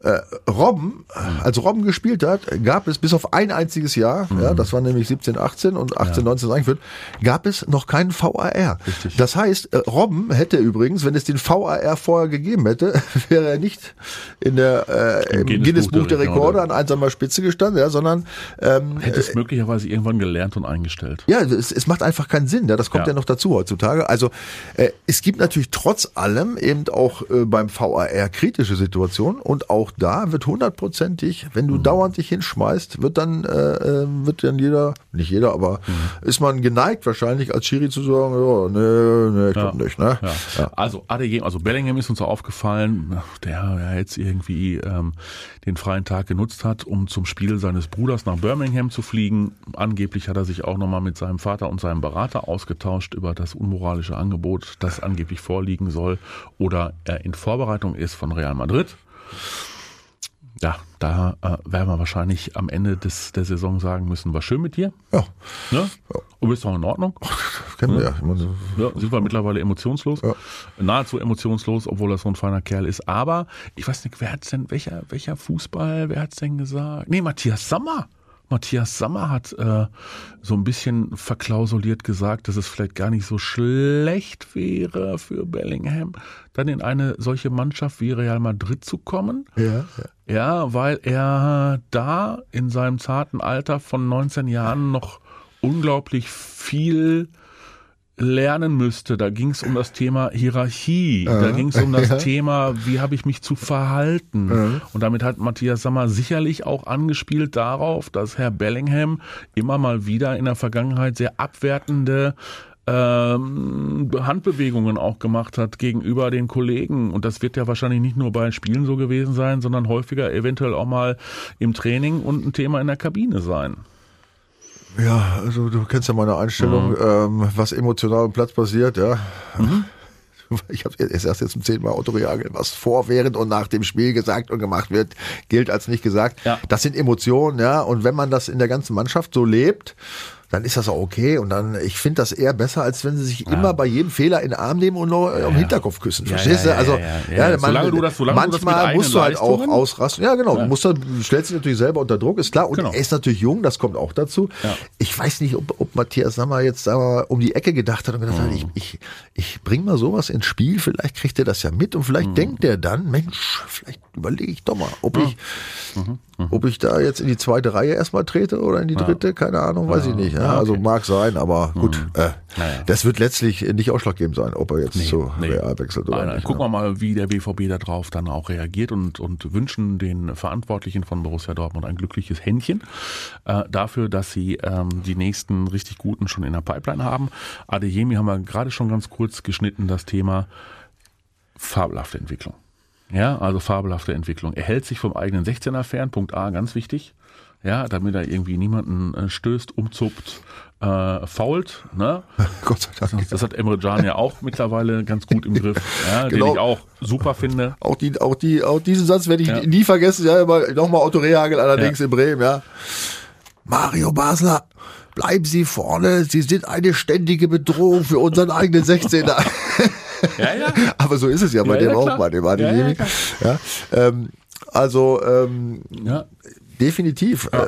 Äh, Robben, als Robben gespielt hat, gab es bis auf ein einziges Jahr, Mhm. ja, das war nämlich 17, 18 und 18, 19 eingeführt, gab es noch keinen VAR. Das heißt, äh, Robben hätte übrigens, wenn es den VAR vorher gegeben hätte, wäre er nicht in der, äh, Im im Guinness Buch der Rekorde Rekorde. an einsamer Spitze gestanden, ja, sondern ähm, Hätte es möglicherweise irgendwann gelernt und eingestellt. ja, es, es macht einfach keinen Sinn. Ja? Das kommt ja. Ja. noch dazu heutzutage. Also äh, es gibt natürlich trotz allem eben auch äh, beim VAR kritische Situationen und auch da wird hundertprozentig, wenn Mhm. du dauernd dich hinschmeißt, wird dann äh, äh, wird dann jeder, nicht jeder, aber Mhm. ist man geneigt wahrscheinlich als Schiri zu sagen, ja, nee, nee, ich Ja. nicht, ne? Ja. Also Adeyemi, also Bellingham ist uns aufgefallen, der ja jetzt irgendwie ähm, den freien Tag genutzt hat, um zum Spiel seines Bruders nach Birmingham zu fliegen. Angeblich hat er sich auch nochmal mit seinem Vater und seinem Berater ausgetauscht über das unmoralische Angebot, das angeblich vorliegen soll oder er in Vorbereitung ist von Real Madrid. Ja, da äh, werden wir wahrscheinlich am Ende des, der Saison sagen müssen, war schön mit dir. Ja, Ne? Du bist doch in Ordnung. das kennen wir ja. Meine, Ja, sind wir mittlerweile emotionslos. Ja. Nahezu emotionslos, obwohl er so ein feiner Kerl ist. Aber ich weiß nicht, wer hat's denn, welcher, welcher Fußball, wer hat's denn gesagt? Nee, Matthias Sammer. Matthias Sammer hat äh, so ein bisschen verklausuliert gesagt, dass es vielleicht gar nicht so schlecht wäre für Bellingham, dann in eine solche Mannschaft wie Real Madrid zu kommen. ja, ja. Ja, weil er da in seinem zarten Alter von 19 Jahren noch unglaublich viel lernen müsste. Da ging es um das Thema Hierarchie, da ging es um das ja. Thema, wie habe ich mich zu verhalten. Und damit hat Matthias Sammer sicherlich auch angespielt darauf, dass Herr Bellingham immer mal wieder in der Vergangenheit sehr abwertende ähm, Handbewegungen auch gemacht hat gegenüber den Kollegen. Und das wird ja wahrscheinlich nicht nur bei Spielen so gewesen sein, sondern häufiger eventuell auch mal im Training und ein Thema in der Kabine sein. Ja, also du kennst ja meine Einstellung, ähm, was emotional am Platz passiert, ja. Ich habe es erst jetzt zum zehnten Mal Otto Reagel, was vor, während und nach dem Spiel gesagt und gemacht wird, gilt als nicht gesagt. Ja. Das sind Emotionen, ja. Und wenn man das in der ganzen Mannschaft so lebt, dann ist das auch okay. Und dann, ich finde das eher besser, als wenn sie sich immer bei jedem Fehler in den Arm nehmen und noch am Hinterkopf küssen. Verstehst ja, du? Also, ja, ja, ja. man, Solange du das- solange manchmal musst du halt auch ausrasten. Ja, genau. Du musst dann, du stellst dich natürlich selber unter Druck, ist klar. Und Genau. er ist natürlich jung, das kommt auch dazu. Ja. Ich weiß nicht, ob, ob Matthias Sammer jetzt mal, um die Ecke gedacht hat und gedacht hat, ich, ich, ich bring mal sowas ins Spiel, vielleicht kriegt er das ja mit und vielleicht denkt er dann, Mensch, vielleicht überlege ich doch mal, ob ich, ob ich da jetzt in die zweite Reihe erstmal trete oder in die dritte, keine Ahnung, weiß ich nicht. Ja, Also mag sein, aber gut, äh, Naja. das wird letztlich nicht ausschlaggebend sein, ob er jetzt zu nee. Real wechselt oder nein, nicht. gucken ne? wir mal, wie der BVB darauf dann auch reagiert und, und wünschen den Verantwortlichen von Borussia Dortmund ein glückliches Händchen äh, dafür, dass sie ähm, die nächsten richtig guten schon in der Pipeline haben. Adeyemi haben wir gerade schon ganz kurz geschnitten, das Thema fabelhafte Entwicklung. Ja, also fabelhafte Entwicklung. Er hält sich vom eigenen 16er fern, Punkt A, ganz wichtig. Ja, damit er irgendwie niemanden äh, stößt, umzuppt, äh, fault, ne? Gott sei Dank. Das hat Emre Can ja auch mittlerweile ganz gut im Griff, ja, Genau. den ich auch super finde. Auch, die, auch, die, auch diesen Satz werde ich Ja. nie vergessen. Ja, nochmal Otto Rehagel allerdings Ja. in Bremen, ja. Mario Basler, bleiben Sie vorne. Sie sind eine ständige Bedrohung für unseren eigenen 16er. Ja, ja. Aber so ist es ja bei Ja, dem ja, auch, bei dem Adeyemi. Ja, ähm, also ähm, ja. Definitiv. Äh,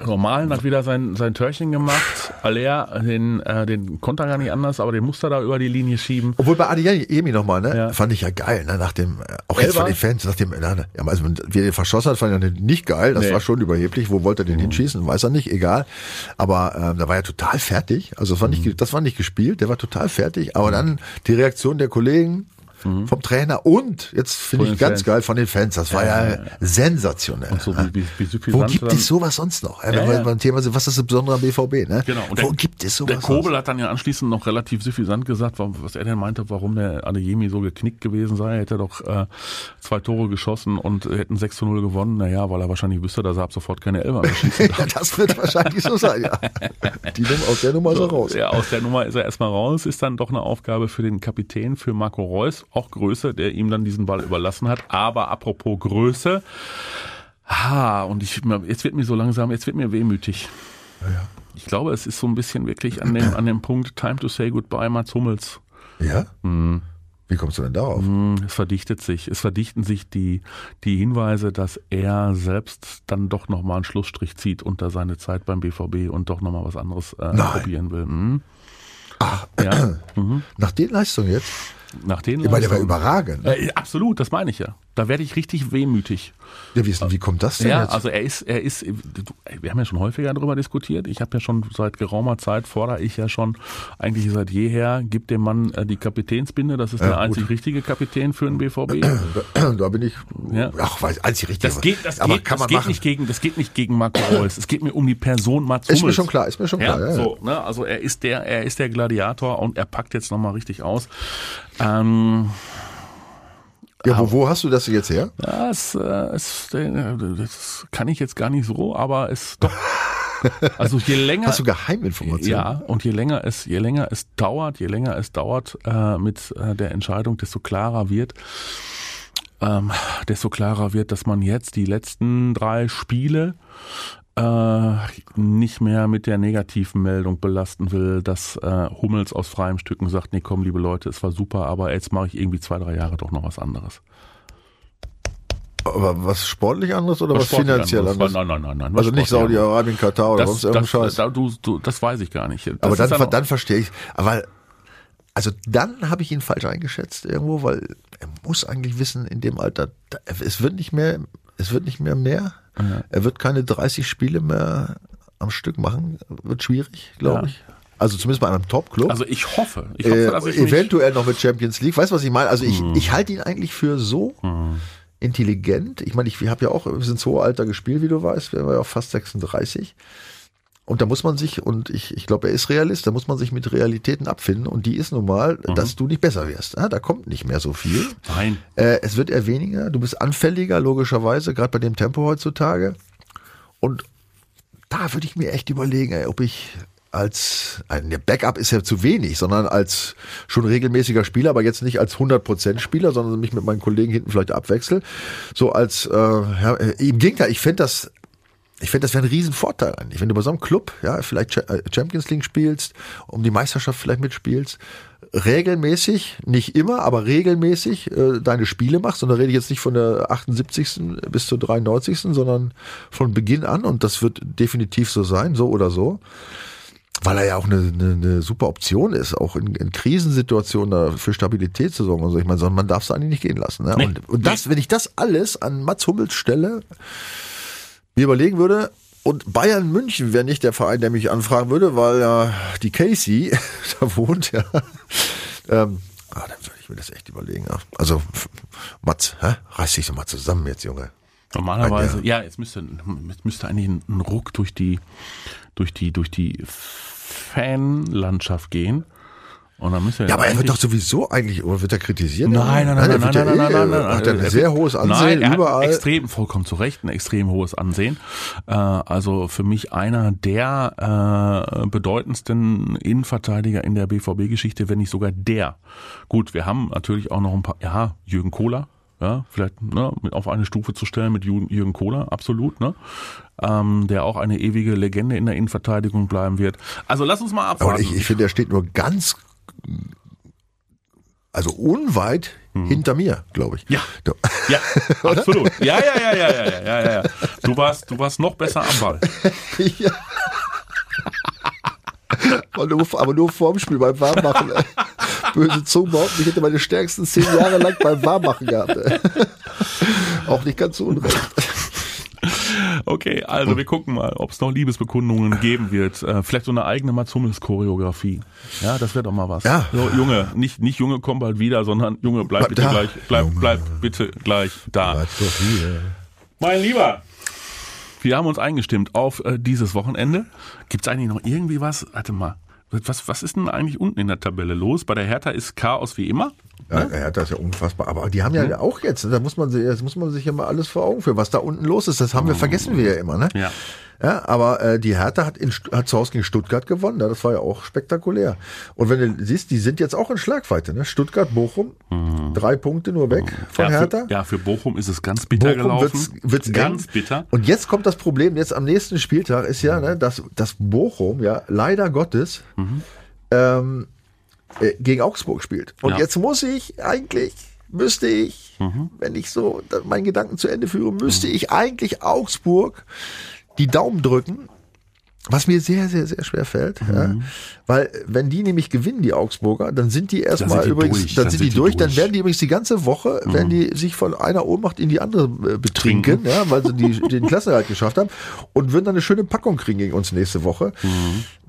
Also Malen hat wieder sein, sein Törchen gemacht. Aller, den, äh, den konnte er gar nicht anders, aber den musste er da über die Linie schieben. Obwohl bei Adeyemi nochmal, ne? Ja. Fand ich ja geil, ne? Nach dem, äh, auch jetzt Elfer? von den Fans, nach dem, na, na, ja, also, wie er den verschossen hat, fand ich nicht geil. Das Nee. war schon überheblich. Wo wollte er den hinschießen? Weiß er nicht, egal. Aber ähm, da war er total fertig. Also das war, Mhm. nicht, das war nicht gespielt, der war total fertig. Aber dann die Reaktion der Kollegen vom Trainer und jetzt finde Mhm. Ich den ganz Fans. geil von den Fans. Das war ja, sensationell. Und so wie, wie, wie Wo gibt es sowas sonst noch? Äh, Wenn Ja, wir ja. beim Thema sind, was ist das Besondere am BVB? Ne? Genau. Und Wo der- gibt es sowas Der Kobel sonst? hat dann ja anschließend noch relativ suffisant gesagt, was er denn meinte, warum der Adeyemi so geknickt gewesen sei. Er hätte doch äh, zwei Tore geschossen und hätten 6 zu 0 gewonnen. Naja, weil er wahrscheinlich wüsste, dass er ab sofort keine Elfer mehr schießen darf. Ja, das wird wahrscheinlich so sein, ja. Die Nummer, aus der Nummer ist er raus. Ja, aus der Nummer ist er erstmal raus. Ist dann doch eine Aufgabe für den Kapitän, für Marco Reus, auch Größe, der ihm dann diesen Ball überlassen hat. Aber apropos Größe, ha, und ich, jetzt wird mir so langsam, jetzt wird mir wehmütig. Ich glaube, es ist so ein bisschen wirklich an dem, an dem Punkt Time to say goodbye, Mats Hummels. Ja? Wie kommst du denn darauf? Hm, Es verdichtet sich, es verdichten sich die, die Hinweise, dass er selbst dann doch nochmal einen Schlussstrich zieht unter seine Zeit beim BVB und doch nochmal was anderes äh, probieren will. Hm. Ja, mhm. Nach den Leistungen jetzt? Nach den Ich meine, der war überragend. Äh, absolut, das meine ich ja. Da werde ich richtig wehmütig. Ja, wie, denn- wie kommt das denn Ja, jetzt? also er ist, er ist, du, wir haben ja schon häufiger darüber diskutiert. Ich habe ja schon seit geraumer Zeit fordere ich ja schon eigentlich seit jeher, gibt dem Mann äh, die Kapitänsbinde. Das ist der einzig richtige Kapitän für den BVB. da bin ich, Ja. ach, weiß, einzig richtig. Das geht, das aber geht, kann das man geht machen. nicht gegen, das geht nicht gegen Marco Reus. Es geht mir um die Person Mats Ist mir Hummels. schon klar, ist mir schon Ja, klar. Ja, ja. so, ne? Also er ist der, er ist der Gladiator und er packt jetzt nochmal richtig aus. Ähm, ja wo, wo hast du das jetzt her? ja, es, äh, äh, das kann ich jetzt gar nicht so, aber es doch. Also je länger. Hast du Geheiminformationen? Ja, und je länger es, je länger es dauert, je länger es dauert äh, mit äh, der Entscheidung, desto klarer wird, ähm, desto klarer wird, dass man jetzt die letzten drei Spiele äh, nicht mehr mit der negativen Meldung belasten will, dass äh, Hummels aus freiem Stücken sagt, nee, komm, liebe Leute, es war super, aber jetzt mache ich irgendwie zwei, drei Jahre doch noch was anderes. Aber was sportlich anderes oder was, Sportlich finanziell anderes. anderes? Nein, nein, nein, nein. Also was nicht. Saudi-Arabien, Katar oder Das, sonst irgendein das, Scheiß. da, du, du, das weiß ich gar nicht. Das aber dann, ver- dann verstehe ich. Aber also dann habe ich ihn falsch eingeschätzt irgendwo, weil er muss eigentlich wissen, in dem Alter, es wird nicht mehr, es wird nicht mehr mehr. Er wird keine 30 Spiele mehr am Stück machen. Wird schwierig, glaube Ja. ich. Also zumindest bei einem Top-Club. Also ich hoffe, ich hoffe, äh, dass ich mich, eventuell noch mit Champions League. Weißt du, was ich meine? Also ich, Hm. ich halte ihn eigentlich für so intelligent. Ich meine, ich habe ja auch bis ins hohe Alter gespielt, wie du weißt. Wir waren ja auch fast 36. Und da muss man sich, und ich, ich glaube, er ist Realist, da muss man sich mit Realitäten abfinden. Und die ist nun mal, Mhm. dass du nicht besser wirst. Da kommt nicht mehr so viel. Nein. Äh, es wird eher weniger. Du bist anfälliger, logischerweise, gerade bei dem Tempo heutzutage. Und da würde ich mir echt überlegen, ey, ob ich als, ein der Backup ist ja zu wenig, sondern als schon regelmäßiger Spieler, aber jetzt nicht als 100% Spieler, sondern mich mit meinen Kollegen hinten vielleicht abwechsel. So als, äh, ja, äh, im Gegenteil, ich fände das, ich finde, das wäre ein Riesenvorteil eigentlich, wenn du bei so einem Club, ja, vielleicht äh, Champions League spielst, um die Meisterschaft vielleicht mitspielst, regelmäßig, nicht immer, aber regelmäßig äh, deine Spiele machst. Und da rede ich jetzt nicht von der 78. bis zur 93., sondern von Beginn an. Und das wird definitiv so sein, so oder so. Weil er ja auch eine, eine, eine super Option ist, auch in, in Krisensituationen da für Stabilität zu sorgen. Also ich meine, so, man darf es eigentlich nicht gehen lassen. Ne? Nee. Und, und das, wenn ich das alles an Mats Hummels Stelle mir überlegen würde, und Bayern München wäre nicht der Verein, der mich anfragen würde, weil ja die Casey da wohnt, ja. Ähm, ah, dann würde ich mir das echt überlegen. Ja. Also, Mats, hä? reiß dich doch mal zusammen jetzt, Junge. Normalerweise, ja, jetzt müsste, jetzt müsste eigentlich ein, ein Ruck durch die, durch die, durch die Fanlandschaft gehen. Und dann müsste Ja, aber er wird doch sowieso eigentlich, oder wird er kritisiert? Nein, nein, nein, nein, nein, ja nein, nein, eh, nein, nein, Hat nein. ein sehr hohes Ansehen Nein, er überall. Hat extrem, vollkommen zu Recht, ein extrem hohes Ansehen. Äh, also für mich einer der äh, bedeutendsten Innenverteidiger in der BVB-Geschichte, wenn nicht sogar der. Gut, wir haben natürlich auch noch ein paar, ja, Jürgen Kohler, ja, vielleicht ne, auf eine Stufe zu stellen mit Jürgen, Kohler, absolut, ne? Ähm, der auch eine ewige Legende in der Innenverteidigung bleiben wird. Also lass uns mal Aber abwarten. ich, ich finde, er steht nur ganz, also unweit hinter mir, glaube ich. Mhm. Ja. Ja, absolut. Ja, ja, ja, ja, ja, ja, ja, ja. Du warst, du warst noch besser am Ball. ja. aber, nur, aber nur vorm Spiel beim Warmmachen. Böse Zunge behaupten, ich hätte meine stärksten zehn Jahre lang beim Warmmachen gehabt. Auch nicht ganz so unrecht. Okay, also wir gucken mal, ob es noch Liebesbekundungen geben wird. Äh, vielleicht so eine eigene Mats Hummels Choreografie. Ja, das wäre doch mal was. Ja. So, Junge, nicht, nicht Junge, komm bald wieder, sondern Junge, bleib Bleib bitte da. gleich, bleib, bleib bitte gleich da. Mein Lieber, wir haben uns eingestimmt auf äh, dieses Wochenende. Gibt es eigentlich noch irgendwie was? Warte mal. Was, was ist denn eigentlich unten in der Tabelle los? Bei der Hertha ist Chaos wie immer. Ja, er hat das ja unfassbar. Aber die haben ja auch jetzt, da muss man, sich- das muss man sich ja mal alles vor Augen führen, was da unten los ist. Das haben wir, vergessen wir ja immer, ne? Ja. Ja, aber äh, die Hertha hat, in, hat zu Hause gegen Stuttgart gewonnen. Ja, das war ja auch spektakulär. Und wenn du siehst, die sind jetzt auch in Schlagweite. Ne? Stuttgart, Bochum, drei Punkte nur weg von Mhm. ja, Hertha. Für, ja, für Bochum ist es ganz bitter Bochum gelaufen. wird's, wird's ganz eng. bitter. Und jetzt kommt das Problem, jetzt am nächsten Spieltag ist ja, ne, dass, dass Bochum ja leider Gottes ähm, äh, gegen Augsburg spielt. Und Ja. jetzt muss ich eigentlich, müsste ich, wenn ich so meinen Gedanken zu Ende führe, müsste ich eigentlich Augsburg die Daumen drücken. Was mir sehr, sehr, sehr schwer fällt, ja, weil wenn die nämlich gewinnen, die Augsburger, dann sind die erstmal übrigens, durch, dann, sind die durch, dann werden die übrigens die ganze Woche, werden die sich von einer Ohnmacht in die andere äh, betrinken, ja, weil sie die, den Klassenerhalt geschafft haben und würden dann eine schöne Packung kriegen gegen uns nächste Woche.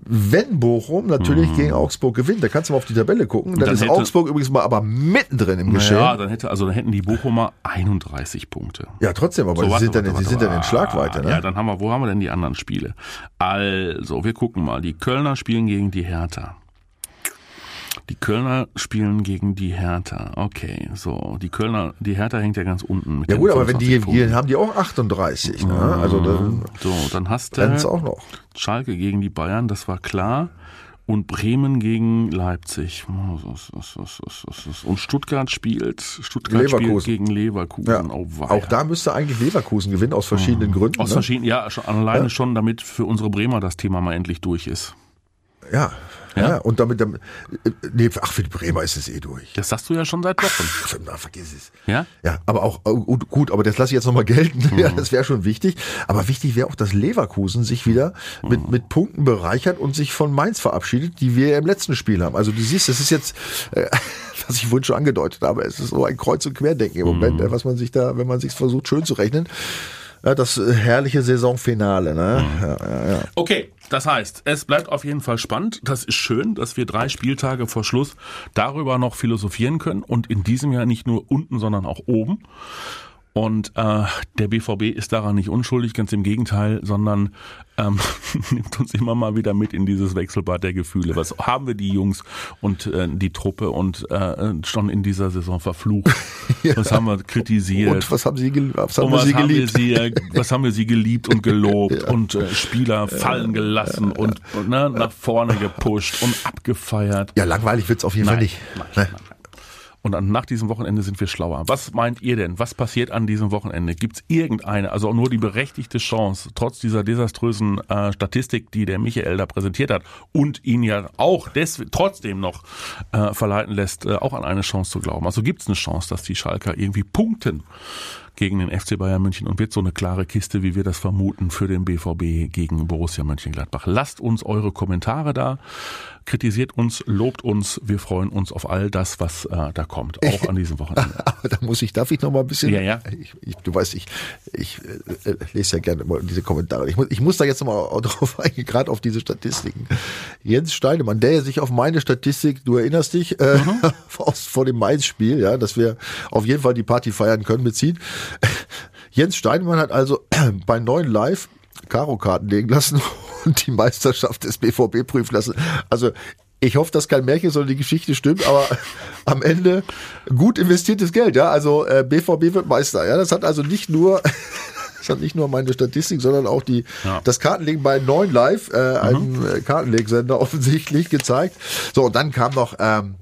Wenn Bochum natürlich gegen Augsburg gewinnt, da kannst du mal auf die Tabelle gucken, dann, dann ist hätte- Augsburg übrigens mal aber mittendrin im Geschehen. Ja, Ja, dann hätte, also dann hätten die Bochumer 31 Punkte. trotzdem, aber So, sie warte, sind dann, warte, sie sind warte, dann in Schlagweite, ne? Ja, dann haben wir, wo haben wir denn die anderen Spiele? Also, wir gucken mal. Die Kölner spielen gegen die Hertha. Die Kölner spielen gegen die Hertha. Okay, so. Die Kölner, die Hertha hängt ja ganz unten. Mit Ja gut, aber wenn die, 25 hier haben die auch 38, ne? Also dann So, dann hast du auch noch. Schalke gegen die Bayern, das war klar. Und Bremen gegen Leipzig. Oh, Und Stuttgart spielt, Stuttgart spielt Leverkusen. gegen Leverkusen. Ja. Oh. Auch da müsste eigentlich Leverkusen gewinnen, aus verschiedenen Gründen. Aus ne? verschiedenen, ja, schon, alleine schon, damit für unsere Bremer das Thema mal endlich durch ist. Ja, Ja. ja. Und damit, damit nee, ach, für die Bremer ist es eh durch. Das sagst du ja schon seit Wochen. Ach, na, vergiss es. Ja? Ja, aber auch äh, gut, gut aber das lasse ich jetzt nochmal gelten. Mhm. Ja, das wäre schon wichtig. Aber wichtig wäre auch, dass Leverkusen sich wieder Mhm. mit, mit Punkten bereichert und sich von Mainz verabschiedet, die wir ja im letzten Spiel haben. Also du siehst, das ist jetzt, äh, was ich vorhin schon angedeutet habe, es ist so ein Kreuz- und Querdenken im Moment, Mhm. äh, was man sich da, wenn man sich versucht, schön zu rechnen. Ja, das äh, herrliche Saisonfinale, ne? Mhm. Ja, ja, ja. Okay, das heißt, es bleibt auf jeden Fall spannend. Das ist schön, dass wir drei Spieltage vor Schluss darüber noch philosophieren können und in diesem Jahr nicht nur unten, sondern auch oben. Und äh, der BVB ist daran nicht unschuldig, ganz im Gegenteil, sondern ähm, nimmt uns immer mal wieder mit in dieses Wechselbad der Gefühle. Was haben wir die Jungs und äh, die Truppe und äh, schon in dieser Saison verflucht? Was haben wir kritisiert? Und was haben sie, gel- was haben Und wir was sie haben, wir geliebt? sie, äh, was haben wir sie geliebt und gelobt und äh, Spieler fallen gelassen und, und ne, nach vorne gepusht und abgefeiert. Ja, langweilig wird's auf jeden Fall nicht. nein, Ne? nein, nein. Und dann nach diesem Wochenende sind wir schlauer. Was meint ihr denn? Was passiert an diesem Wochenende? Gibt es irgendeine, also nur die berechtigte Chance, trotz dieser desaströsen äh, Statistik, die der Michael da präsentiert hat und ihn ja auch des, trotzdem noch äh, verleiten lässt, äh, auch an eine Chance zu glauben? Also gibt es eine Chance, dass die Schalker irgendwie punkten? gegen den FC Bayern München und wird so eine klare Kiste, wie wir das vermuten, für den BVB gegen Borussia Mönchengladbach. Lasst uns eure Kommentare da kritisiert uns, lobt uns. Wir freuen uns auf all das, was äh, da kommt, auch an diesem Wochenende. Aber da muss ich, darf ich noch mal ein bisschen? Ja, ja. Ich, ich, du weißt, ich, ich äh, lese ja gerne mal diese Kommentare. Ich muss, ich muss da jetzt noch mal drauf eingehen, gerade auf diese Statistiken. Jens Steinemann, der sich auf meine Statistik, du erinnerst dich, äh, mhm. aus, vor dem Mainz-Spiel, ja, dass wir auf jeden Fall die Party feiern können, bezieht. Jens Steinemann hat also bei neuen Live Karo-Karten legen lassen und die Meisterschaft des BVB prüfen lassen. Also ich hoffe, dass kein Märchen, sondern die Geschichte stimmt, aber am Ende gut investiertes Geld, ja. Also äh, BVB wird Meister, ja. Das hat also nicht nur das hat nicht nur meine Statistik, sondern auch die ja. das Kartenlegen bei 9 Live, äh, mhm. einem Kartenlegsender offensichtlich gezeigt. So, und dann kam noch ähm,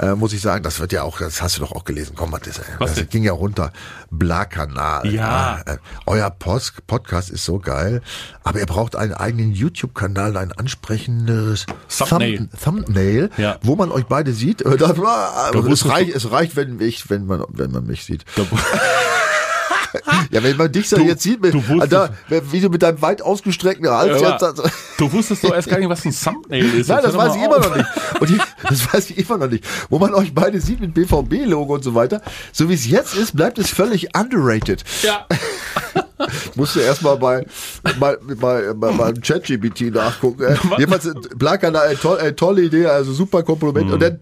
äh, muss ich sagen, das wird ja auch, das hast du doch auch gelesen, komm, das, das denn? ging ja runter. Bla-Kanal. Ja. Äh, euer Post, Podcast ist so geil, aber ihr braucht einen eigenen YouTube-Kanal, ein ansprechendes Thumbnail, Thumb Thumbnail ja. wo man euch beide sieht. Äh, das, es, reicht, es reicht, wenn ich, wenn man, wenn man mich sieht. ja, wenn man dich so du, jetzt sieht, mit, Alter, wie du mit deinem weit ausgestreckten Hals ja, jetzt, Du wusstest doch erst gar nicht, was ein Thumbnail ist. Nein, das weiß ich auf. immer noch nicht. Und ich, das weiß ich immer noch nicht. Wo man euch beide sieht mit BVB-Logo und so weiter. So wie es jetzt ist, bleibt es völlig underrated. Ja. Musste erstmal bei, bei, bei, bei, bei ChatGPT nachgucken. Äh, jedenfalls, Blanka, äh, toll, äh, tolle Idee, also super Kompliment. Mhm. Und dann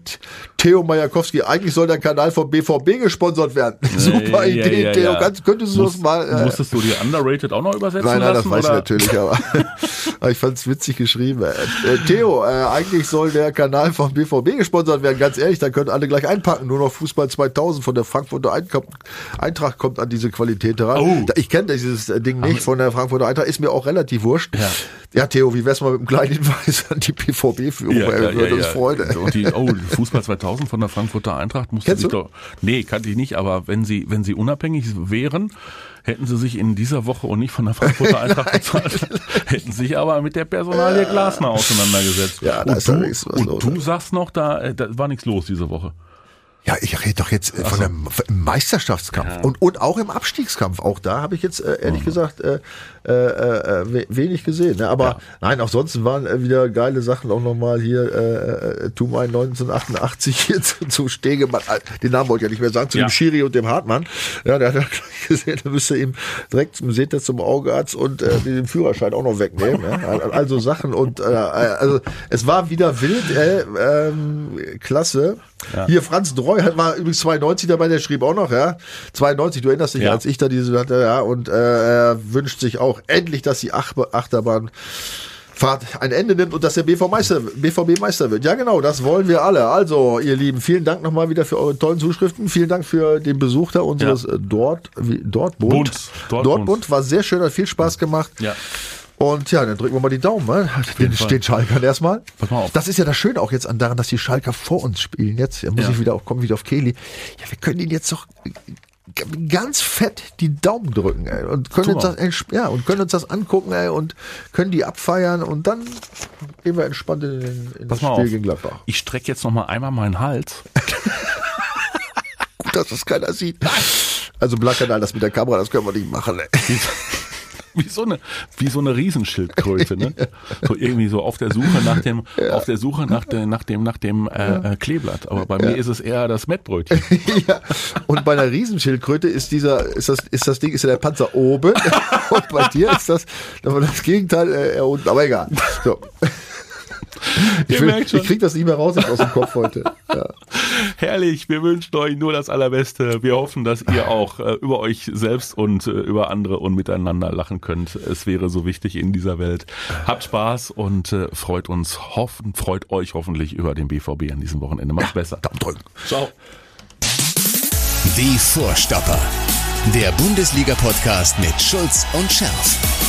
Theo Majakowski, eigentlich soll der Kanal vom BVB gesponsert werden. super ja, Idee, ja, Theo. Kannst, könntest du Muss, das mal. Äh, musstest du die Underrated auch noch übersetzen? Nein, nein, lassen, das weiß ich natürlich, aber, aber ich fand es witzig geschrieben. Äh, Theo, äh, eigentlich soll der Kanal vom BVB gesponsert werden, ganz ehrlich, dann können alle gleich einpacken. Nur noch Fußball 2000 von der Frankfurter Eintracht kommt an diese Qualität heran. Oh. Ich kenne dieses Ding nicht von der Frankfurter Eintracht, ist mir auch relativ wurscht. Ja. Ja, Theo, wie wär's mal mit einem kleinen Hinweis an die PVB-Führung? Ja, ja, würde ja, uns ja. freuen. Und die, oh, Fußball 2000 von der Frankfurter Eintracht musste Kennst sich du? doch. Nee, kannte ich nicht, aber wenn sie, wenn sie unabhängig wären, hätten sie sich in dieser Woche und nicht von der Frankfurter Eintracht bezahlt, hätten sich aber mit der Personalie Glasner auseinandergesetzt. Ja, da und ist du, nichts was und los. du sagst noch, da, äh, da war nichts los diese Woche. Ja, ich rede doch jetzt äh, von im Meisterschaftskampf Ja. und, und auch im Abstiegskampf. Auch da habe ich jetzt äh, ehrlich gesagt äh, äh, äh, we- wenig gesehen. Ne? Aber Ja. nein, auch sonst waren äh, wieder geile Sachen auch nochmal hier. Äh, äh, Tumai 1988 hier zu, zu Stegemann. Äh, Den Namen wollte ich ja nicht mehr sagen. Zu Ja. dem Schiri und dem Hartmann. Ja, der hat ja gleich gesehen, da müsste ihm direkt zum seht ihr zum Augenarzt und äh, den Führerschein auch noch wegnehmen. Ja? Also Sachen und äh, also es war wieder wild. Äh, ähm, klasse. Ja. Hier Franz Dreu hat war übrigens 92 dabei, der schrieb auch noch, ja. 92, du erinnerst dich, Ja. als ich da diese hatte, ja, und äh, er wünscht sich auch endlich, dass die Ach Achterbahnfahrt ein Ende nimmt und dass der BV Meister, BVB Meister wird. Ja, genau, das wollen wir alle. Also, ihr Lieben, vielen Dank nochmal wieder für eure tollen Zuschriften. Vielen Dank für den Besuch da unseres Ja. äh, Dort, wie, Dortmund. Bund. Dortmund. Dortmund war sehr schön, hat viel Spaß gemacht. Ja. Und ja, dann drücken wir mal die Daumen, ne? Den, den Schalkern erstmal. Pass mal auf. Das ist ja das Schöne auch jetzt an daran, dass die Schalker vor uns spielen. Jetzt ja, muss Ja. ich wieder auf, kommen wieder auf Kelly. Ja, wir können ihnen jetzt doch ganz fett die Daumen drücken, ey, und können uns das, ja, und können uns das angucken, ey, und können die abfeiern und dann gehen wir entspannt in, in, in das Spiel auf. gegen Gladbach. Ich strecke jetzt noch mal einmal meinen Hals. Gut, dass das keiner sieht. Also Blackanal, das mit der Kamera, das können wir nicht machen, ey. Wie so eine, wie so eine Riesenschildkröte, ne? So irgendwie so auf der Suche nach dem, auf der Suche nach, der, nach dem, nach dem äh, äh, Kleeblatt. Aber bei mir ist es eher das Mettbrötchen. ja. Und bei einer Riesenschildkröte ist dieser, ist das, ist das Ding, ist ja der Panzer oben. Und bei dir ist das, das Gegenteil äh, unten. Aber egal. So. Ich, will, ich krieg das nicht mehr raus aus dem Kopf heute. Ja. Herrlich, wir wünschen euch nur das Allerbeste. Wir hoffen, dass ihr auch äh, über euch selbst und äh, über andere und miteinander lachen könnt. Es wäre so wichtig in dieser Welt. Habt Spaß und äh, freut uns, hoffen, freut euch hoffentlich über den BVB an diesem Wochenende. Macht's besser. Daumen drücken. Ciao. Die Vorstopper. Der Bundesliga-Podcast mit Schulz und Scherf.